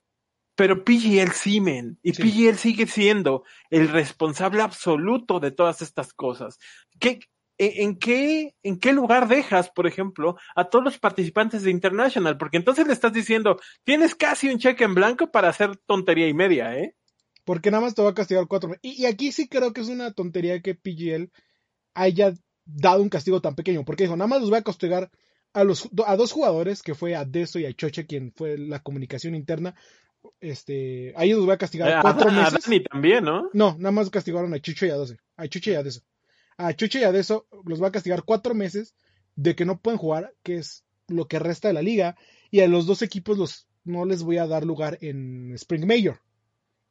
Pero PGL sí, men. Y Sí. PGL sigue siendo el responsable absoluto de todas estas cosas. ¿Qué, en, en qué, ¿En qué lugar dejas, por ejemplo, a todos los participantes de International? Porque entonces le estás diciendo, tienes casi un cheque en blanco para hacer tontería y media, ¿eh? Porque nada más te va a castigar cuatro meses. Y, y aquí sí creo que es una tontería que PGL haya dado un castigo tan pequeño. Porque dijo, nada más los voy a castigar a, los, a dos jugadores, que fue a Deso y a Choche, quien fue la comunicación interna. Este, a ellos los voy a castigar A, cuatro a meses. Dani también, ¿no? No, nada más castigaron a Chucho y a Doce. A Chucho y a Deso. A Chucho y a Deso los va a castigar cuatro meses de que no pueden jugar, que es lo que resta de la liga. Y a los dos equipos los, no les voy a dar lugar en Spring Major.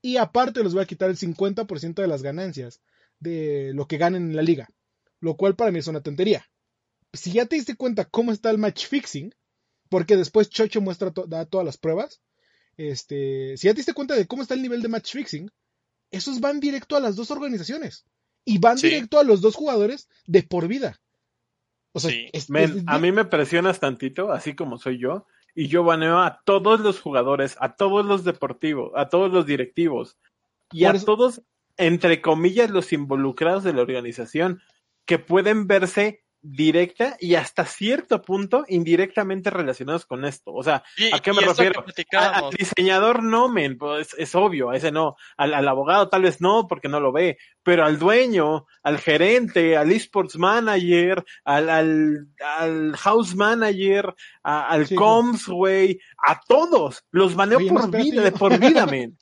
Y aparte les voy a quitar el 50% de las ganancias de lo que ganen en la liga. Lo cual para mí es una tontería. Si ya te diste cuenta cómo está el match fixing, porque después Chocho muestra to- da todas las pruebas. Este, si ya te diste cuenta de cómo está el nivel de match fixing, esos van directo a las dos organizaciones y van Sí. directo a los dos jugadores de por vida. O sea, Sí. es- Men, es- a mí me presionas tantito, así como soy yo, y yo baneo a todos los jugadores, a todos los deportivos, a todos los directivos, y a eso- todos, entre comillas, los involucrados de la organización, que pueden verse directa y hasta cierto punto indirectamente relacionados con esto. O sea, Y- ¿a qué me refiero? A- al diseñador no, men, pues es obvio, a ese no. Al, al abogado tal vez no, porque no lo ve, pero al dueño, al gerente, al esports manager, al, al, al house manager, a- al Sí, comms, güey, a todos, los baneo Oye, por vida, de por vida, men.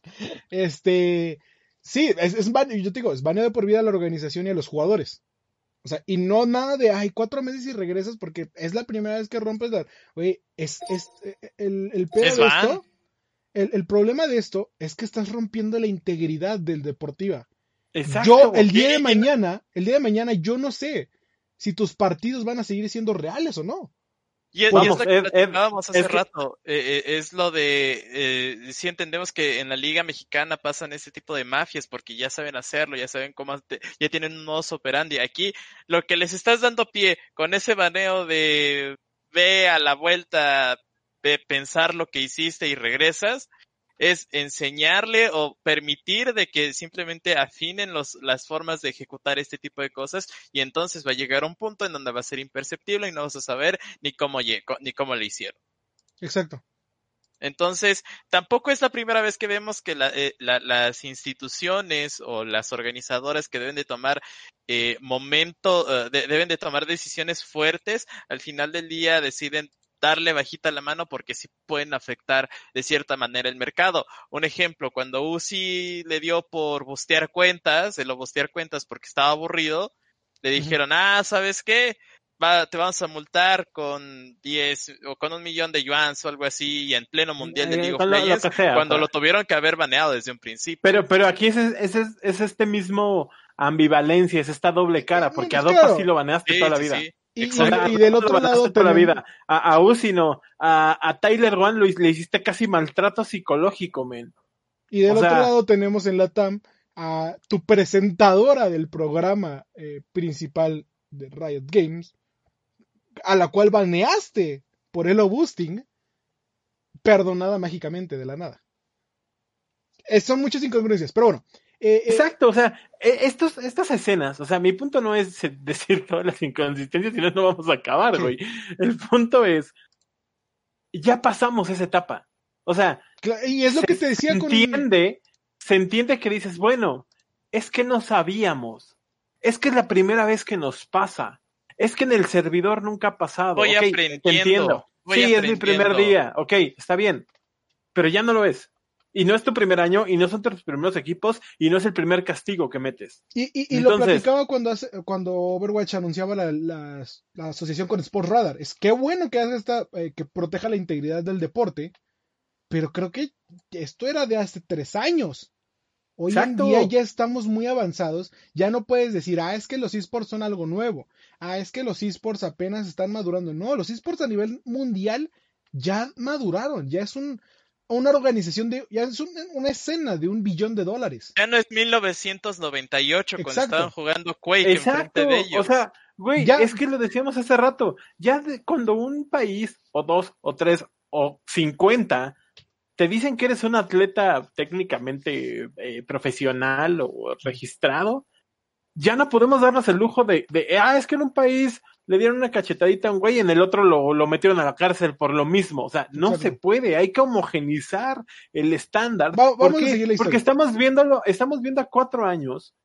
Este, sí, es, es yo te digo, es baneo de por vida a la organización y a los jugadores. O sea, y no nada de, ay, cuatro meses y regresas porque es la primera vez que rompes la... Oye, es, es, eh, el, el pedo Es de esto, el, el problema de esto es que estás rompiendo la integridad del deportiva. Exacto. Yo, el día de mañana, el día de mañana, yo no sé si tus partidos van a seguir siendo reales o no. Y, y Vamos, es lo que platicábamos hace es que- rato. eh, eh, es lo de. Eh, sí entendemos que en la Liga Mexicana pasan este tipo de mafias porque ya saben hacerlo, ya saben cómo. te- ya tienen un modus operandi. Aquí lo que les estás dando pie con ese baneo de. Ve a la vuelta de pensar lo que hiciste y regresas. Es enseñarle o permitir de que simplemente afinen los, las formas de ejecutar este tipo de cosas y entonces va a llegar un punto en donde va a ser imperceptible y no vas a saber ni cómo, lle- co- ni cómo le hicieron. Exacto. Entonces, tampoco es la primera vez que vemos que la- eh, la- las instituciones o las organizadoras que deben de tomar eh, momento, eh, de- deben de tomar decisiones fuertes, al final del día deciden darle bajita la mano porque sí pueden afectar de cierta manera el mercado. Un ejemplo, cuando UCI le dio por bustear cuentas, de lo bustear cuentas porque estaba aburrido, le dijeron, ah, ¿sabes qué? Va, te vamos a multar con 10 o con un millón de yuans o algo así y en pleno mundial de League of lo- lo Legends, que sea, cuando pues. lo tuvieron que haber baneado desde un principio. Pero, pero aquí es, es, es, es este mismo ambivalencia, es esta doble cara, porque a Dopa claro. sí lo baneaste Sí, toda la vida. sí. Y- del otro lado la vida. A, a Uzi no, a, a Tyler One lo, le hiciste casi maltrato psicológico, men. Y del O otro sea- lado tenemos en la TAM a tu presentadora del programa eh, principal de Riot Games, a la cual baneaste por Elo Boosting, perdonada mágicamente de la nada. Eh, son muchas incongruencias, pero bueno. Eh, eh, Exacto, o sea, e- estos, estas escenas, o sea, mi punto no es se- decir todas las inconsistencias, si no, no vamos a acabar, Sí. güey. El punto es, ya pasamos esa etapa. O sea, y es lo se que te decía con... entiende, se entiende que dices, bueno, es que no sabíamos, es que es la primera vez que nos pasa, es que en el servidor nunca ha pasado. Voy te aprendiendo, entiendo. voy sí, es mi primer día, ok, está bien, pero ya no lo es. Y no es tu primer año, y no son tus primeros equipos, y no es el primer castigo que metes. Y, y, y lo platicaba cuando, hace, cuando Overwatch anunciaba la, la- la asociación con Sports Radar. Es que bueno que hace esta, eh, que proteja la integridad del deporte, pero creo que esto era de hace tres años. Hoy Exacto. en día ya estamos muy avanzados, ya no puedes decir, ah, es que los esports son algo nuevo, ah, es que los esports apenas están madurando. No, los esports a nivel mundial ya maduraron, ya es un, una organización de, ya es un- una escena de un billón de dólares. Ya no es 1998 cuando Exacto. estaban jugando Quake Exacto, enfrente de ellos. o sea, güey, Ya- es que lo decíamos hace rato, ya de- cuando un país, o dos, o tres, o cincuenta, te dicen que eres un atleta técnicamente eh, profesional o registrado, ya no podemos darnos el lujo de, de, ah, es que en un país le dieron una cachetadita a un güey y en el otro lo, lo metieron a la cárcel por lo mismo. O sea, no Exacto. se puede, hay que homogenizar el estándar. Va- vamos porque, a seguir la historia. porque estamos viéndolo, estamos viendo a cuatro años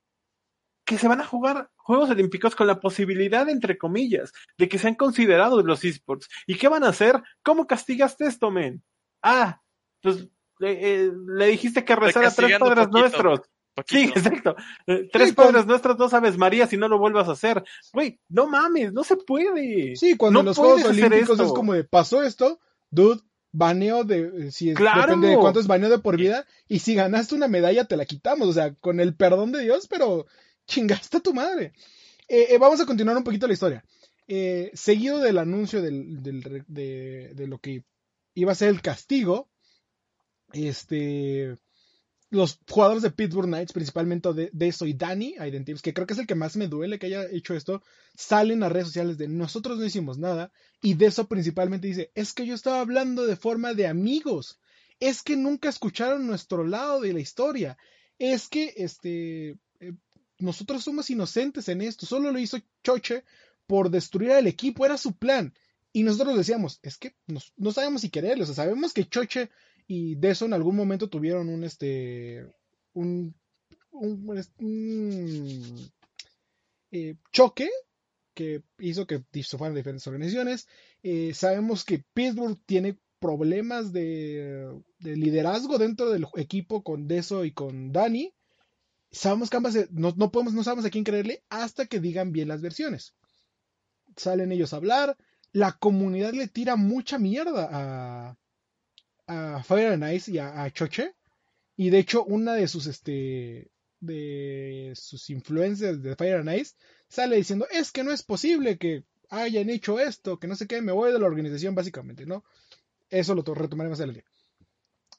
que se van a jugar Juegos Olímpicos con la posibilidad, entre comillas, de que sean considerados los esports. ¿Y qué van a hacer? ¿Cómo castigaste esto, men? Ah, pues le, eh, le dijiste que rezara tres castigando padres poquito. nuestros. Sí, exacto. Eh, Tres Sí, con- padres nuestros, no sabes María si no lo vuelvas a hacer. Güey, no mames, no se puede. Sí, cuando No en los Juegos Olímpicos es como de, pasó esto, dude, baneo de, si es- Claro. depende de cuánto es baneo de por vida, y si ganaste una medalla te la quitamos, o sea, con el perdón de Dios, pero chingaste a tu madre. Eh, eh, vamos a continuar un poquito la historia. eh, seguido del anuncio del, del re- de, de lo que iba a ser el castigo, este, los jugadores de Pittsburgh Knights, principalmente de, eso y Danny Identives, que creo que es el que más me duele que haya hecho esto, salen a redes sociales de nosotros no hicimos nada, y de eso principalmente dice, es que yo estaba hablando de forma de amigos, es que nunca escucharon nuestro lado de la historia, es que este, eh, nosotros somos inocentes en esto, solo lo hizo Choche por destruir al equipo, era su plan. Y nosotros decíamos, es que no sabemos si quererlo, o sea, sabemos que Choche y de eso en algún momento tuvieron un este un, un, eh, choque que hizo que se fueran diferentes organizaciones. Eh, sabemos que Pittsburgh tiene problemas de, de liderazgo dentro del equipo con Deso y con Dani. Sabemos que ambas no, no podemos, no sabemos a quién creerle hasta que digan bien las versiones. Salen ellos a hablar. La comunidad le tira mucha mierda a, a Fire and Ice y a, Choche. Y de hecho, una de sus este de sus influencers de Fire and Ice sale diciendo es que no es posible que hayan hecho esto, que no sé qué, me voy de la organización básicamente, ¿no? Eso lo to- retomaremos adelante.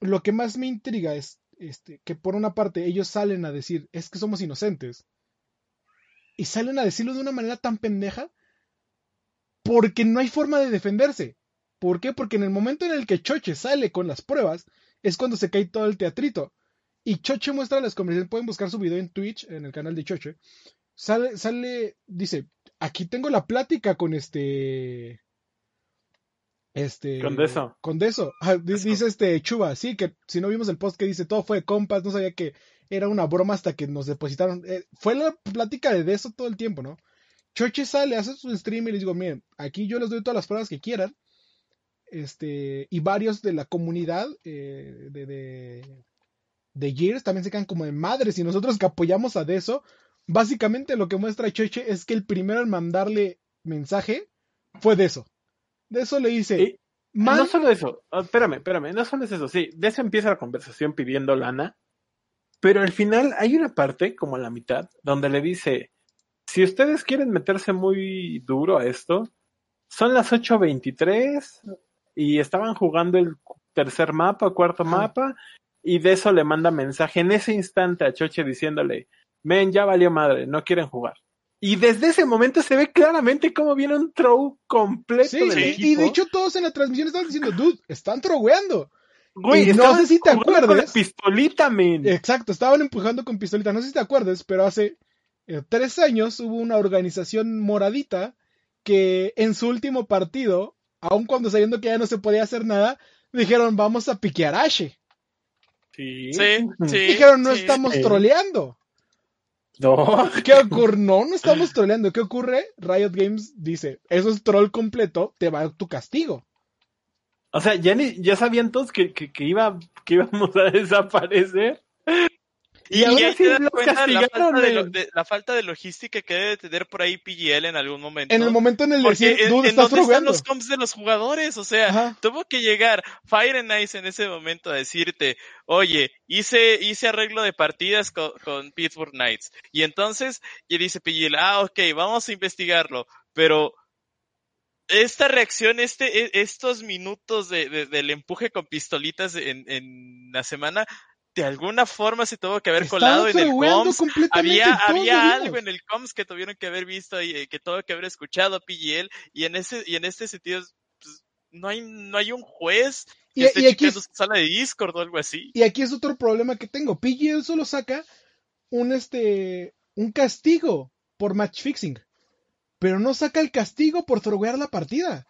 Lo que más me intriga es este, que por una parte ellos salen a decir es que somos inocentes y salen a decirlo de una manera tan pendeja porque no hay forma de defenderse. ¿Por qué? Porque en el momento en el que Choche sale con las pruebas, es cuando se cae todo el teatrito. Y Choche muestra las conversaciones, pueden buscar su video en Twitch, en el canal de Choche. Sale, sale, dice, aquí tengo la plática con este... Este... Con Deso. Con Deso. Ah, dice este Chuba, sí, que si no vimos el post que dice, todo fue de compas, no sabía que era una broma hasta que nos depositaron. Eh, fue la plática de Deso todo el tiempo, ¿no? Choche sale, hace su stream y les digo, miren, aquí yo les doy todas las pruebas que quieran. Este, y varios de la comunidad eh, de, de, de Gears también se quedan como de madres y nosotros que apoyamos a Deso, básicamente lo que muestra Choche es que el primero en mandarle mensaje fue Deso. Deso le dice, Y- "Man, No solo eso, ah, espérame, espérame, no solo es eso, sí, de eso empieza la conversación pidiendo lana, pero al final hay una parte, como a la mitad, donde le dice, si ustedes quieren meterse muy duro a esto, son las 8.23 y estaban jugando el tercer mapa, cuarto mapa, y de eso le manda mensaje en ese instante a Choche diciéndole, men, ya valió madre, no quieren jugar. Y desde ese momento se ve claramente cómo viene un throw completo Sí, del y- de hecho todos en la transmisión estaban diciendo, dude, están trogueando. Güey, no sé si te jugando con la pistolita, men. Exacto, estaban empujando con pistolita. No sé si te acuerdas, pero hace eh, tres años hubo una organización moradita que en su último partido, aun cuando sabiendo que ya no se podía hacer nada, dijeron vamos a piquear a Ashe. Sí. Sí. Dijeron no sí. estamos sí. troleando. No. ¿Qué ocurre? No, no estamos troleando. ¿Qué ocurre? Riot Games dice, eso es troll completo, te va tu castigo. O sea, ya, ni, ya sabían todos que, que, que, iba, que íbamos a desaparecer. Y, Y te das lo cuenta de la, castigaron, falta de, lo- de- la falta de logística que debe tener por ahí PGL en algún momento. En el momento en el Porque decir, en, en estás dónde están los comps de los jugadores, o sea, Ajá. tuvo que llegar Fire and Ice en ese momento a decirte, oye, hice, hice arreglo de partidas con, con Pittsburgh Knights. Y entonces, y dice PGL, ah, ok, vamos a investigarlo, pero esta reacción, este, e- estos minutos de, de- del empuje con pistolitas en, en la semana, de alguna forma se tuvo que haber colado en el comms. Había, había algo en el comms que tuvieron que haber visto y eh, que tuvo que haber escuchado PGL y en ese, y en este sentido, pues, no hay, no hay un juez que Y- esté y aquí es- su sala de Discord o algo así. Y aquí es otro problema que tengo. PGL solo saca un este un castigo por match fixing, pero no saca el castigo por throwear la partida.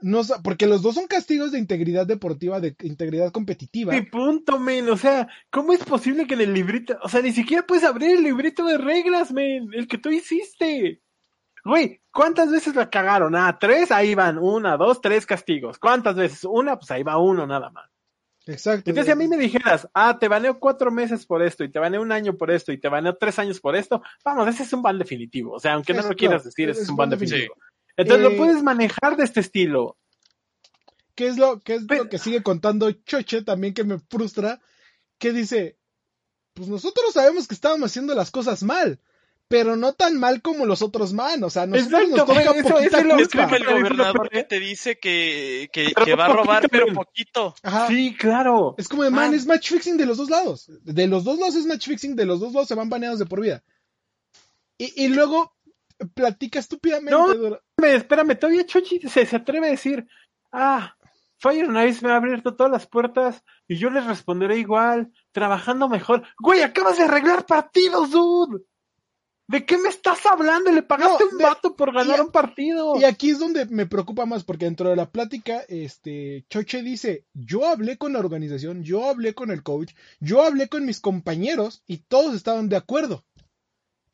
No, porque los dos son castigos de integridad deportiva, de integridad competitiva. Mi punto, men. O sea, ¿cómo es posible que en el librito, o sea, ni siquiera puedes abrir el librito de reglas, men, el que tú hiciste? Güey, ¿cuántas veces la cagaron? Ah, tres, ahí van, una, dos, tres castigos. ¿Cuántas veces? Una, pues ahí va uno nada más. Exacto. Entonces, si a mí me dijeras, ah, te baneo cuatro meses por esto, y te baneo un año por esto, y te baneo tres años por esto, vamos, ese es un ban definitivo. O sea, aunque no Es- lo quieras decir, es ese es un ban ban definitivo. definitivo. Entonces Eh, lo puedes manejar de este estilo. ¿Qué es lo, qué es Pero- lo que sigue contando Choche también que me frustra? Que dice, pues nosotros sabemos que estábamos haciendo las cosas mal, pero no tan mal como los otros man. O sea, nosotros Exacto, nos toca güey, eso- poquita eso es lo- Es culpa. como el gobernador que te dice que, que, Pero que va a poquito, robar, pero poquito. Ajá. Sí, claro. Es como de man, Ah. es match fixing de los dos lados. De los dos lados es match fixing, de los dos lados se van baneados de por vida. Y, y luego platica estúpidamente. No. Espérame, espérame, todavía Chochi se, se atreve a decir, ah, Fire and Ice me ha abierto todas las puertas y yo les responderé igual, trabajando mejor. Güey, acabas de arreglar partidos, dude. ¿De qué me estás hablando? Le pagaste No, un de- vato por ganar y- un partido. Y aquí es donde me preocupa más, porque dentro de la plática, este, Choche dice, yo hablé con la organización, yo hablé con el coach, yo hablé con mis compañeros y todos estaban de acuerdo.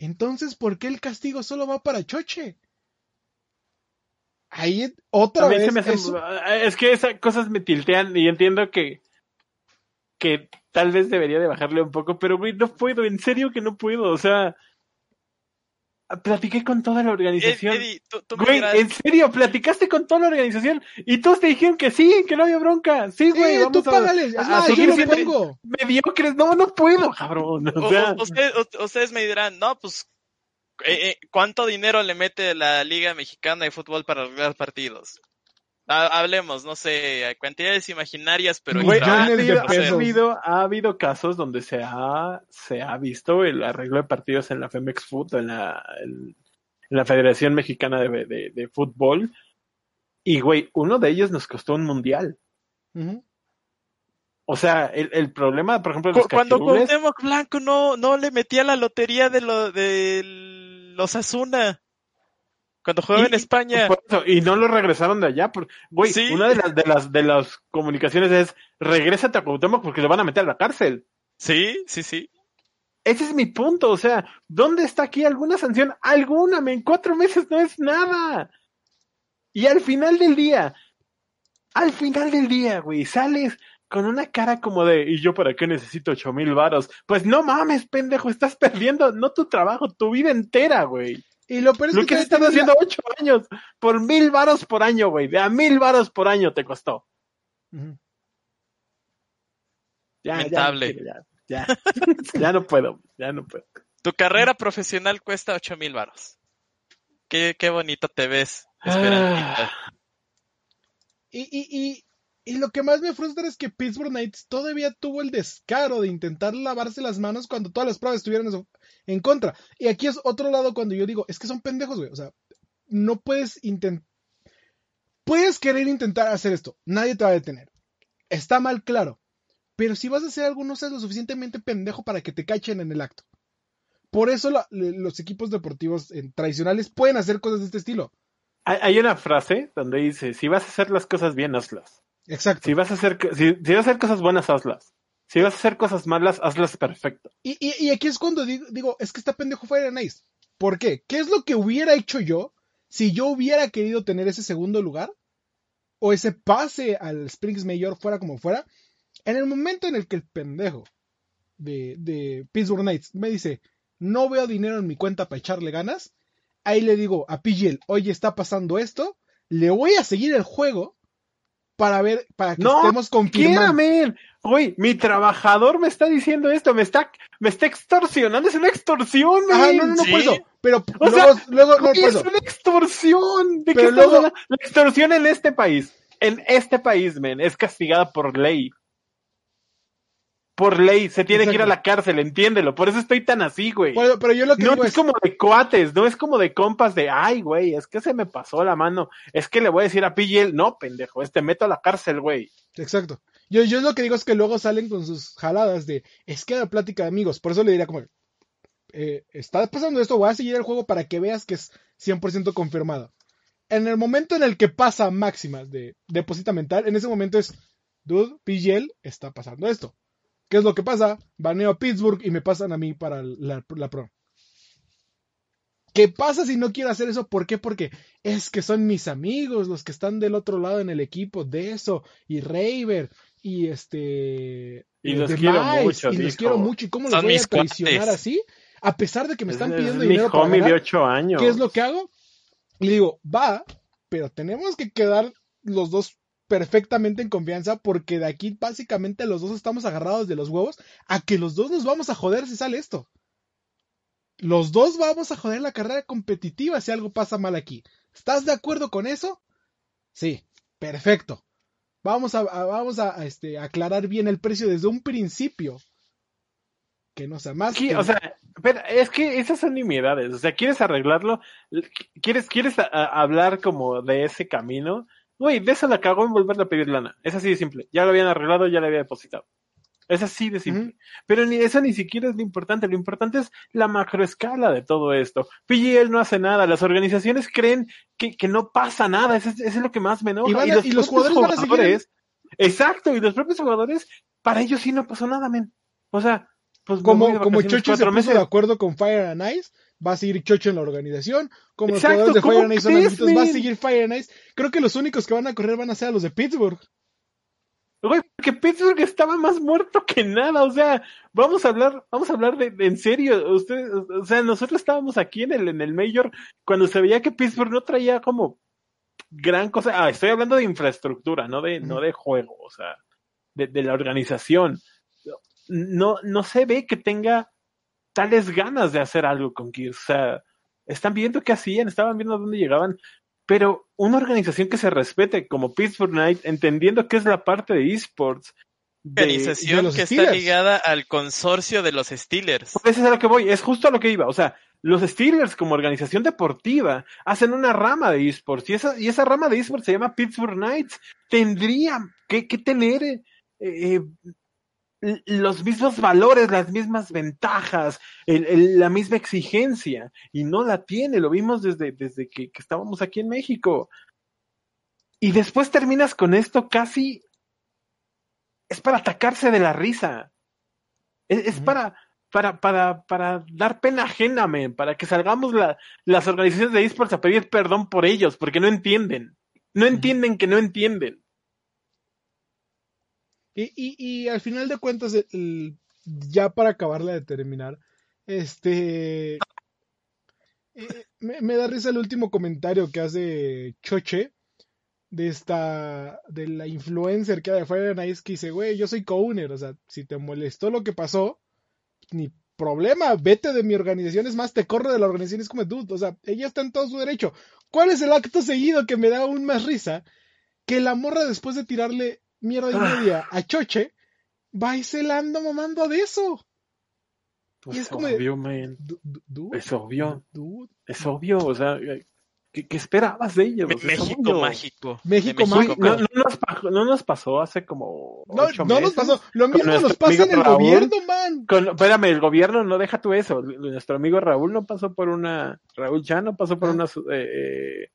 Entonces, ¿por qué el castigo solo va para Choche? Ahí otra vez me hace- eso- Es que esas cosas me tiltean y entiendo que, que tal vez debería de bajarle un poco, pero güey, no puedo, en serio que no puedo, o sea, platiqué con toda la organización. Eddie, tú, tú me Güey, en serio, platicaste con toda la organización y todos te dijeron que sí, que no había bronca. Sí, güey, Eh, vamos tú a, págales, es a más, yo seguir lo pongo. mediocres. No, no puedo, cabrón. O o- sea, o- usted- o- ustedes me dirán, no, pues, eh, eh, ¿cuánto dinero le mete la Liga Mexicana de Fútbol para arreglar partidos? Ha- hablemos, no sé, cantidades imaginarias, pero Güey, ha, habido, ha habido- ha habido casos donde se ha, se ha visto el arreglo de partidos en la Femex Foot, en la, en la Federación Mexicana de, de- de Fútbol. Y, güey, uno de ellos nos costó un mundial. O sea, el, el problema, por ejemplo, de los Cu- Cuando Cuauhtémoc Blanco no, no le metía la lotería de, lo, de los Asuna. Cuando jugaba Y- en España. Eso, y no lo regresaron de allá. por- Güey, Sí. una de las, de las de las comunicaciones es regrésate a Cuauhtémoc porque lo van a meter a la cárcel. Sí, sí, sí. Ese es mi punto, o sea, ¿dónde está aquí alguna sanción? Alguna, men, cuatro meses no es nada. Y al final del día, al final del día, güey, sales con una cara como de, ¿y yo para qué necesito ocho mil varos? Pues no mames, pendejo, estás perdiendo no tu trabajo, tu vida entera, güey. Y lo peor es que tiene la- haciendo ocho años, por mil varos por año, güey, de a mil varos por año te costó. Ya, Lamentable. ya, ya, ya, ya no puedo, ya no puedo. Tu carrera profesional cuesta ocho mil varos. Qué, qué bonito te ves, Ah. Esperantita. Y, y, y, y lo que más me frustra es que Pittsburgh Knights todavía tuvo el descaro de intentar lavarse las manos cuando todas las pruebas estuvieron en contra. Y aquí es otro lado cuando yo digo, es que son pendejos, güey. O sea, no puedes intentar... Puedes querer intentar hacer esto. Nadie te va a detener. Está mal, claro. Pero si vas a hacer algo, no seas lo suficientemente pendejo para que te cachen en el acto. Por eso los equipos deportivos eh, tradicionales pueden hacer cosas de este estilo. Hay una frase donde dice, si vas a hacer las cosas bien, hazlas. Exacto. Si vas a hacer, si, si vas a hacer cosas buenas, hazlas. Si vas a hacer cosas malas, hazlas perfecto. Y, y, y aquí es cuando digo, digo, es que está pendejo Fire and Ice. ¿Por qué? ¿Qué es lo que hubiera hecho yo si yo hubiera querido tener ese segundo lugar? O ese pase al Springs Mayor fuera como fuera. En el momento en el que el pendejo de, de Pittsburgh Knights me dice, no veo dinero en mi cuenta para echarle ganas, ahí le digo a PGL, oye, está pasando esto, le voy a seguir el juego para ver, para que No, estemos confirmando. Quiérame, güey, mi trabajador me está diciendo esto, me está, me está extorsionando, es una extorsión, men. no, no, no, Sí. por eso. Pero O luego, sea, luego, no, Güey, por es eso. una extorsión. ¿De Pero qué estás luego- hablando? La extorsión en este país, en este país, men, es castigada por ley. Por ley, se tiene que ir a la cárcel, entiéndelo. Por eso estoy tan así, güey. Por- pero yo lo que No digo es es, como de cuates, no es como de compas de, ay, güey, es que se me pasó la mano. Es que le voy a decir a PGL, no, pendejo, este meto a la cárcel, güey. exacto. Yo, yo lo que digo es que luego salen con sus jaladas de, es que la plática de amigos. Por eso le diría como, eh, está pasando esto, voy a seguir el juego para que veas que es 100% confirmado. En el momento en el que pasa máximas de deposita mental, en ese momento es, dude, PGL, está pasando esto. ¿Qué es lo que pasa? Baneo a Pittsburgh y me pasan a mí para la, la pro. ¿Qué pasa si no quiero hacer eso? ¿Por qué? Porque es que son mis amigos los que están del otro lado en el equipo de eso, y Raver, y este. Y eh, los quiero mucho, Y los quiero mucho. ¿Y cómo los voy a traicionar cuates. así? A pesar de que me están Es- pidiendo es mi dinero para homie de ganar, ocho años. ¿qué es lo que hago? Le digo, va, pero tenemos que quedar los dos perfectamente en confianza porque de aquí básicamente los dos estamos agarrados de los huevos a que los dos nos vamos a joder si sale esto. los dos vamos a joder la carrera competitiva si algo pasa mal aquí. ¿Estás de acuerdo con eso? Sí, perfecto. Vamos a, a- vamos a, este, aclarar bien el precio desde un principio. Que no sea más. Sí, que- o sea, pero es que esas son nimiedades. O sea, ¿quieres arreglarlo? ¿Quieres, quieres a- hablar como de ese camino? Güey, de eso la cagó en volverle a pedir lana. Es así de simple. Ya lo habían arreglado, ya le había depositado. Es así de simple. Pero ni eso ni siquiera es lo importante. Lo importante es la macroescala de todo esto. PGL no hace nada. Las organizaciones creen que, que no pasa nada. Eso es, eso es lo que más me enoja. Y y los propios jugadores van a seguir en- jugadores- Exacto. Y los propios jugadores, para ellos sí no pasó nada, men. O sea, pues como, como Chocho se puso meses. de acuerdo con Fire and Ice, va a seguir Chocho en la organización. Como Exacto, los jugadores de ¿cómo Fire and Ice son amiguitos, va a seguir Fire and Ice. Creo que los únicos que van a correr van a ser a los de Pittsburgh. Güey, porque Pittsburgh estaba más muerto que nada, o sea, vamos a hablar, vamos a hablar de, de- en serio, ustedes, o sea, nosotros estábamos aquí en el, en el Major cuando se veía que Pittsburgh no traía como gran cosa, ah, estoy hablando de infraestructura, no de, no de juego, o sea, de, de la organización. No, no se ve que tenga tales ganas de hacer algo con Gears, o sea, están viendo qué hacían, estaban viendo a dónde llegaban, pero una organización que se respete como Pittsburgh Knight, entendiendo que es la parte de esports, de, Organización de los que está Steelers. ligada al consorcio de los Steelers. Pues eso es a lo que voy, es justo a lo que iba. O sea, los Steelers como organización deportiva hacen una rama de esports y esa, y esa rama de esports se llama Pittsburgh Knights. Tendrían que, que tener eh, eh, los mismos valores, las mismas ventajas, el- el- la misma exigencia y no la tiene. Lo vimos desde, desde que, que estábamos aquí en México. Y después terminas con esto casi... Es para atacarse de la risa. Es, para, para, para, para dar pena ajena, men, para que salgamos la- las organizaciones de esports a pedir perdón por ellos, porque no entienden. No entienden que no entienden. Y, al final de cuentas, ya para acabarla de terminar, este. eh, me, da risa el último comentario que hace Choche de esta. de la influencer que hay de Fire and Ice que dice, güey, yo soy co-owner, o sea, si te molestó lo que pasó, ni problema, vete de mi organización, es más, te corro de la organización, es como dude, o sea, ella está en todo su derecho. ¿Cuál es el acto seguido que me da aún más risa? Que la morra después de tirarle mierda y Ah. media a Choche, va y se la anda mamando de eso. Pues Y es como de- obvio, man. Es obvio. dude. Es obvio. O sea, ¿qué, qué esperabas de ellos? México obvio. mágico. México mágico. no, no nos pasó, no nos pasó hace como. No, ocho no nos pasó. Lo mismo nos pasa en el Raúl. gobierno, man. Con- espérame, el gobierno no deja tú eso. Nuestro amigo Raúl no pasó por una. Raúl ya no pasó por Ah. una. eh, eh,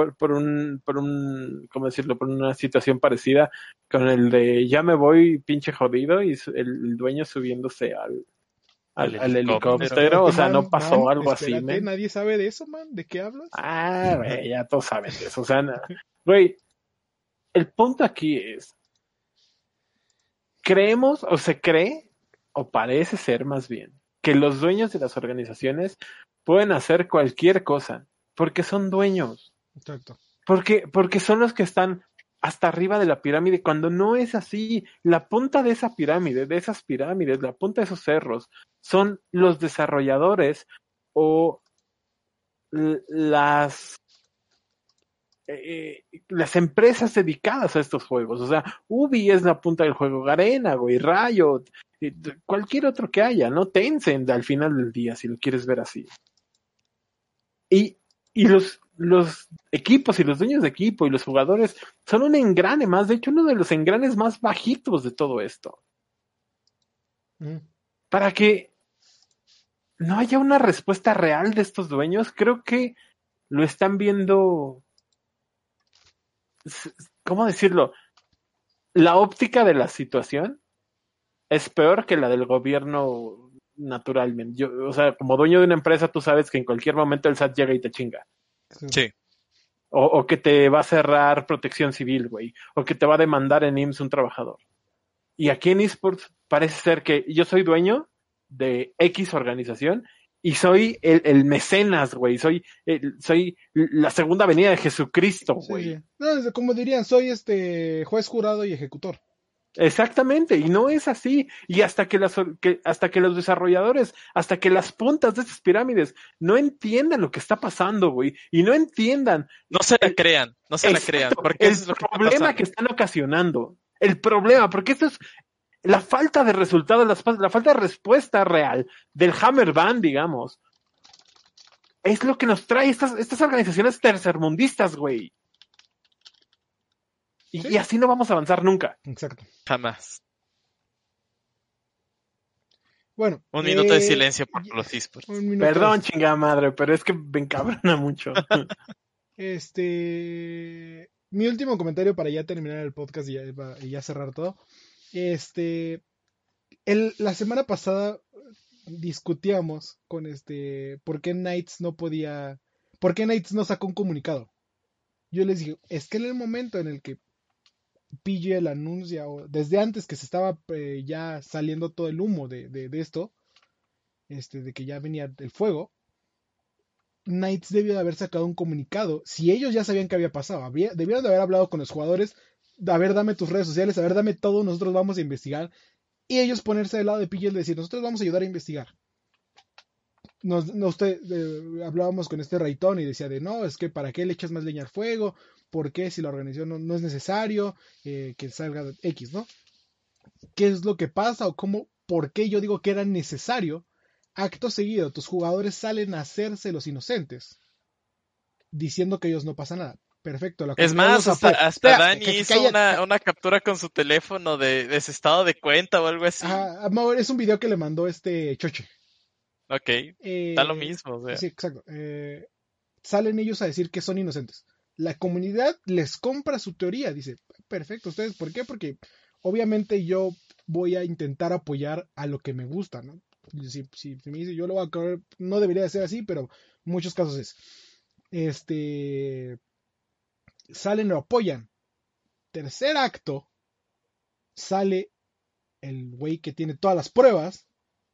por, por un. Por un. ¿Cómo decirlo? Por una situación parecida con el de ya me voy pinche jodido y el, el dueño subiéndose al. Al, Al al helicóptero. o sea, Man, no pasó man, algo así, men. Nadie sabe de eso, man. ¿De qué hablas? Ah, güey, ya todos saben de eso. O sea, güey, el punto aquí es, creemos o se cree, o parece ser más bien, que los dueños de las organizaciones pueden hacer cualquier cosa, porque son dueños, Exacto. porque, porque son los que están hasta arriba de la pirámide, cuando no es así, la punta de esa pirámide, de esas pirámides, la punta de esos cerros, son los desarrolladores o las eh, las empresas dedicadas a estos juegos. O sea, Ubi es la punta del juego, Garena, güey, Riot, eh, cualquier otro que haya, ¿no? Tencent al final del día, si lo quieres ver así. Y, y los, los equipos y los dueños de equipo y los jugadores son un engrane más, de hecho, uno de los engranes más bajitos de todo esto. Mm. Para que no haya una respuesta real de estos dueños, creo que lo están viendo. ¿Cómo decirlo? La óptica de la situación es peor que la del gobierno naturalmente. Yo, o sea, como dueño de una empresa, tú sabes que en cualquier momento el SAT llega y te chinga. Sí. O, o que te va a cerrar protección civil, güey. O que te va a demandar en IMSS un trabajador. Y aquí en esports parece ser que yo soy dueño de X organización y soy el, el mecenas, güey. Soy, el- soy la segunda venida de Jesucristo, güey. sí. No, como dirían, soy este juez jurado y ejecutor. Exactamente, y no es así. Y hasta que, las, que, hasta que los desarrolladores, hasta que las puntas de estas pirámides no entiendan lo que está pasando, güey, y no entiendan. No se la crean, no se la crean. Porque el es lo que está problema que están ocasionando. El problema, porque esto es la falta de resultado, la, la falta de respuesta real del Hammer Band, digamos. Es lo que nos trae estas, estas organizaciones tercermundistas, güey. Y, Sí. y así no vamos a avanzar nunca. Exacto. Jamás. Bueno. Un minuto de eh, silencio por los esports. Perdón, de- chingada madre, pero es que me encabrona mucho. Este. Mi último comentario para ya terminar el podcast y ya, y ya cerrar todo. Este. El, la semana pasada discutíamos con este. ¿Por qué Knights no podía. ¿Por qué Knights no sacó un comunicado? Yo les dije, es que en el momento en el que PGL anuncia, o desde antes que se estaba eh, ya saliendo todo el humo de, de, esto, este, de que ya venía el fuego, Knights debió de haber sacado un comunicado. Si ellos ya sabían qué había pasado, debieron de haber hablado con los jugadores. A ver, dame tus redes sociales, a ver, dame todo, nosotros vamos a investigar. Y ellos ponerse del lado de PGL y decir, nosotros vamos a ayudar a investigar. Nos, no, usted, eh, hablábamos con este Raytón y decía de, no, es que para qué le echas más leña al fuego, por qué si la organización no, no es necesario eh, que salga X, ¿no? ¿Qué es lo que pasa o cómo, por qué yo digo que era necesario? Acto seguido, tus jugadores salen a hacerse los inocentes, diciendo que ellos no pasa nada. Perfecto. La Es más, hasta, hasta Dani que- que hizo una, una captura con su teléfono de, de su estado de cuenta o algo así. Mau, es un video que le mandó este Choche. Ok, Eh, da lo mismo. O sea. Sí, exacto. Eh, salen ellos a decir que son inocentes. La comunidad les compra su teoría. Dice, perfecto, ¿ustedes por qué? Porque obviamente yo voy a intentar apoyar a lo que me gusta, ¿no? Si, si- me dice yo lo voy a correr, no debería de ser así, pero muchos casos es. Este. Salen, lo apoyan. Tercer acto, sale el güey que tiene todas las pruebas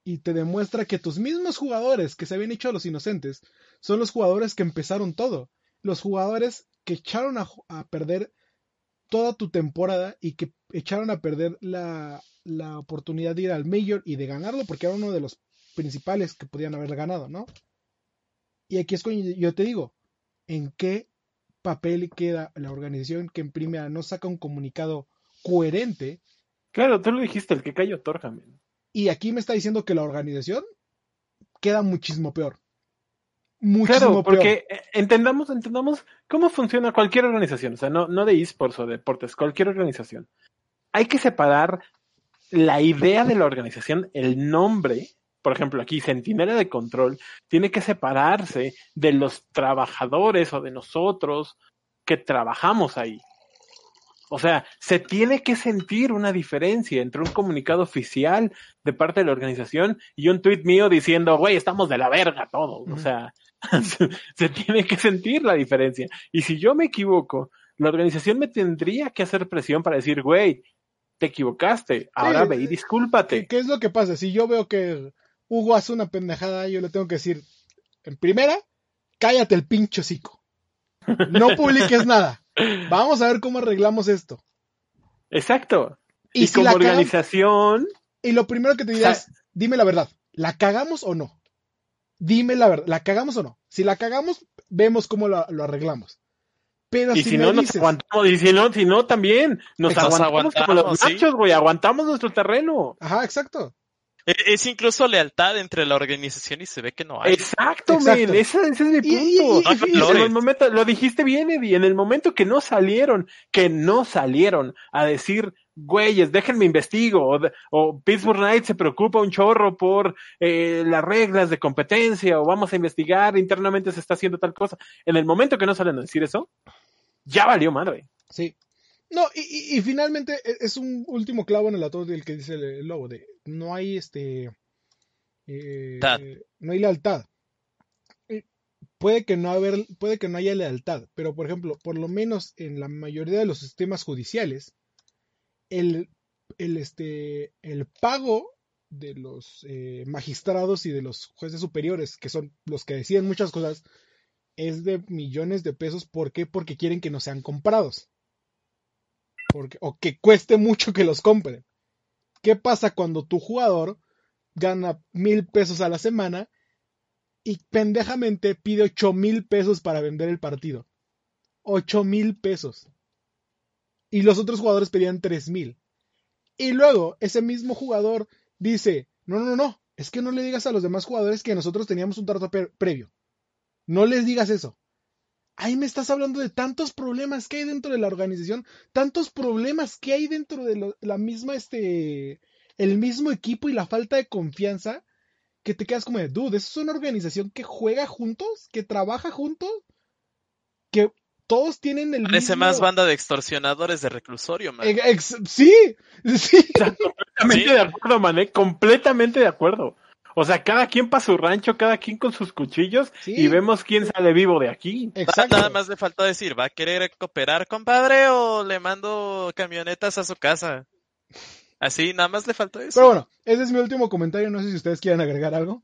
y te demuestra que tus mismos jugadores que se habían hecho a los inocentes son los jugadores que empezaron todo. Los jugadores que echaron a, a perder toda tu temporada y que echaron a perder la, la oportunidad de ir al Major y de ganarlo porque era uno de los principales que podían haber ganado, ¿no? Y aquí es cuando yo te digo, ¿en qué papel queda la organización que en primera no saca un comunicado coherente Claro, tú lo dijiste, el que cayó men. y aquí me está diciendo que la organización queda muchísimo peor. Muchísimo Claro, porque eh, entendamos, entendamos cómo funciona cualquier organización, o sea, no, no de esports o deportes, cualquier organización. Hay que separar la idea de la organización, el nombre, por ejemplo, aquí Centinela de Control, tiene que separarse de los trabajadores o de nosotros que trabajamos ahí. O sea, se tiene que sentir una diferencia entre un comunicado oficial de parte de la organización y un tweet mío diciendo, güey, estamos de la verga todos. O sea, se, tiene que sentir la diferencia. Y si yo me equivoco, la organización me tendría que hacer presión para decir, güey, te equivocaste, ahora ve y eh, discúlpate. ¿Qué, es lo que pasa? Si yo veo que Hugo hace una pendejada, yo le tengo que decir, en primera, cállate el pincho hocico. No publiques nada. Vamos a ver cómo arreglamos esto. Exacto. Y, Y, si como cagamos- organización, y lo primero que te O sea- es, dime la verdad, ¿la cagamos o no? Dime la verdad, ¿la cagamos o no? Si la cagamos, vemos cómo lo, lo arreglamos. Pero y si, no, nos aguantamos, y si no, si no, también nos aguantamos, como los aguantamos, sí. machos, güey, aguantamos nuestro terreno. ajá, exacto. E- Es incluso lealtad entre la organización y se ve que no hay. Exacto, Exacto. men, ese, ese es mi punto. Y- y- No En valores. el momento, lo dijiste bien, Eddie, en el momento que no salieron, que no salieron a decir, güeyes, déjenme investigo, o, Pittsburgh Knights se preocupa un chorro por eh, las reglas de competencia, o vamos a investigar, internamente se está haciendo tal cosa. En el momento que no salen a decir eso, ya valió madre. Sí. No, y, y- y finalmente e- es un último clavo en el ataúd del que dice el, el lobo, de no hay este eh, Lealtad. no hay lealtad. Puede que no haber, puede que no haya lealtad, pero por ejemplo, por lo menos en la mayoría de los sistemas judiciales, el, el este el pago de los eh, magistrados y de los jueces superiores, que son los que deciden muchas cosas, es de millones de pesos. ¿Por qué? Porque quieren que no sean comprados. Porque, o que cueste mucho que los compren. ¿Qué pasa cuando tu jugador gana mil pesos a la semana y pendejamente pide ocho mil pesos para vender el partido? Ocho mil pesos. Y los otros jugadores pedían tres mil. Y luego ese mismo jugador dice, no, no, no, es que no le digas a los demás jugadores que nosotros teníamos un trato pre- previo. No les digas eso. Ahí me estás hablando de tantos problemas que hay dentro de la organización, tantos problemas que hay dentro de la misma, este, el mismo equipo y la falta de confianza, que te quedas como de, dude, ¿eso es una organización que juega juntos? ¿Que trabaja juntos? ¿Que todos tienen el Parece mismo... más banda de extorsionadores de reclusorio, man. Ex- ex- sí, sí. Completamente Sí. de acuerdo, mané, completamente de acuerdo. O sea, cada quien para su rancho, cada quien con sus cuchillos Sí. y vemos quién sale vivo de aquí. Exacto. Nada más le faltó decir, ¿va a querer cooperar, compadre, o le mando camionetas a su casa? Así, nada más le faltó eso. Pero bueno, ese es mi último comentario. No sé si ustedes quieren agregar algo.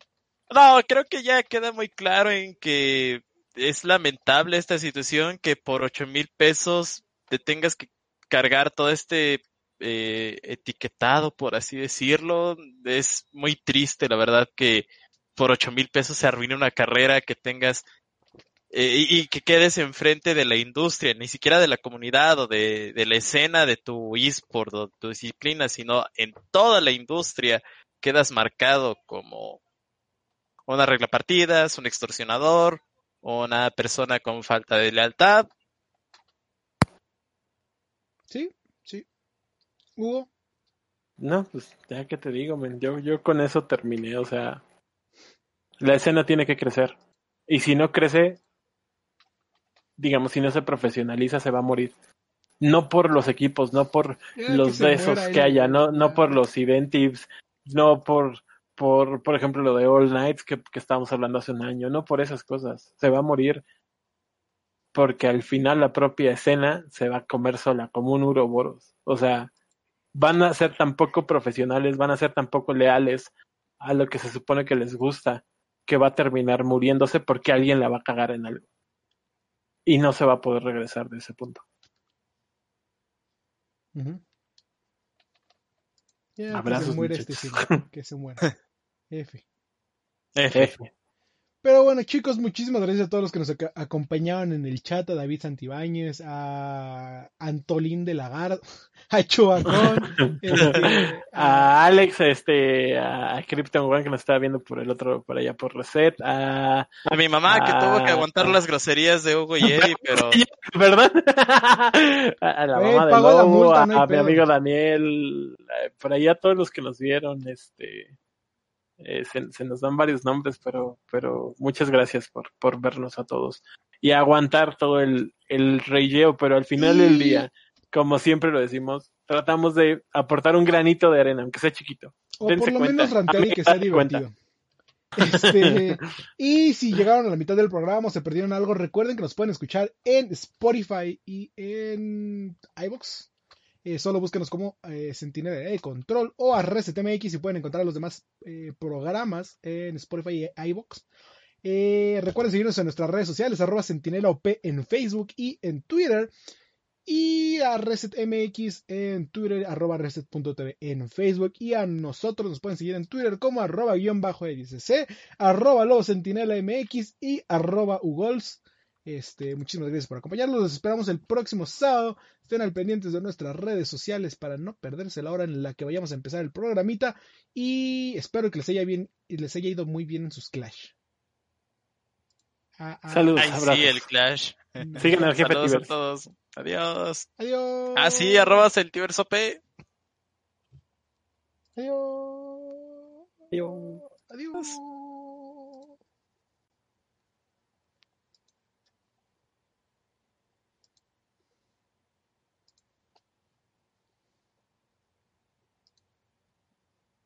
No, creo que ya queda muy claro en que es lamentable esta situación que por ocho mil pesos te tengas que cargar todo este eh, etiquetado, por así decirlo. Es muy triste, la verdad, que por ocho mil pesos se arruine una carrera que tengas eh, y, que quedes enfrente de la industria, ni siquiera de la comunidad o de, de la escena de tu eSport o tu disciplina, sino en toda la industria quedas marcado como una regla partidas, un extorsionador, una persona con falta de lealtad. Sí, sí. Hugo. No, pues ya que te digo, yo, yo con eso terminé, o sea, la escena tiene que crecer. Y si no crece, digamos, si no se profesionaliza, se va a morir. No por los equipos, no por Ya, los besos que haya, no, no por los eventives, no por, por, por ejemplo, lo de All Nights que, que estábamos hablando hace un año, no por esas cosas. Se va a morir porque al final la propia escena se va a comer sola, como un uroboros. O sea, van a ser tan poco profesionales, van a ser tan poco leales a lo que se supone que les gusta, que va a terminar muriéndose porque alguien la va a cagar en algo. Y no se va a poder regresar de ese punto. Ujú. Ya, que se Abrazos, muere este. Que se muera. F. F. F. Pero bueno, chicos, muchísimas gracias a todos los que nos ac- acompañaban en el chat, a David Santibáñez, a Antolín de Lagarde, a Chubacón, este, a- a Alex, este, a Krypton One que nos estaba viendo por el otro, por allá por Reset, a, A mi mamá que tuvo que aguantar las groserías de Hugo y Eddie, pero ¿verdad? a, la Güey, mamá de la Lobo, multa, a, no hay a mi amigo Daniel, eh, por ahí a todos los que nos vieron, este, eh, se, se nos dan varios nombres, pero, pero muchas gracias por, por vernos a todos y aguantar todo el, el pero al final del día, como siempre lo decimos, tratamos de aportar un granito de arena, aunque sea chiquito. o dense por lo cuenta. menos rantear y que sea divertido. Este, y si llegaron a la mitad del programa o se perdieron algo, recuerden que nos pueden escuchar en Spotify y en iBox. Eh, solo búsquenos como eh, Sentinela de Control o a ResetMX y pueden encontrar los demás eh, programas en Spotify y iBox. Eh, recuerden seguirnos en nuestras redes sociales, arroba Sentinela OP en Facebook y en Twitter. Y a ResetMX en Twitter, arroba reset.tv en Facebook. Y a nosotros nos pueden seguir en Twitter como arroba guion bajo EDCC, arroba lobo MX y arroba ugols. Este, muchísimas gracias por acompañarnos. Los esperamos el próximo sábado. Estén al pendientes de nuestras redes sociales para no perderse la hora en la que vayamos a empezar el programita. Y espero que les haya bien y les haya ido muy bien en sus clash. Ah, ah, Saludos, ay sí, el Clash. Sigan al jefe Saludos a todos. Adiós. Adiós. Ah, sí, arrobas el Tibersop. Adiós. Adiós. Adiós.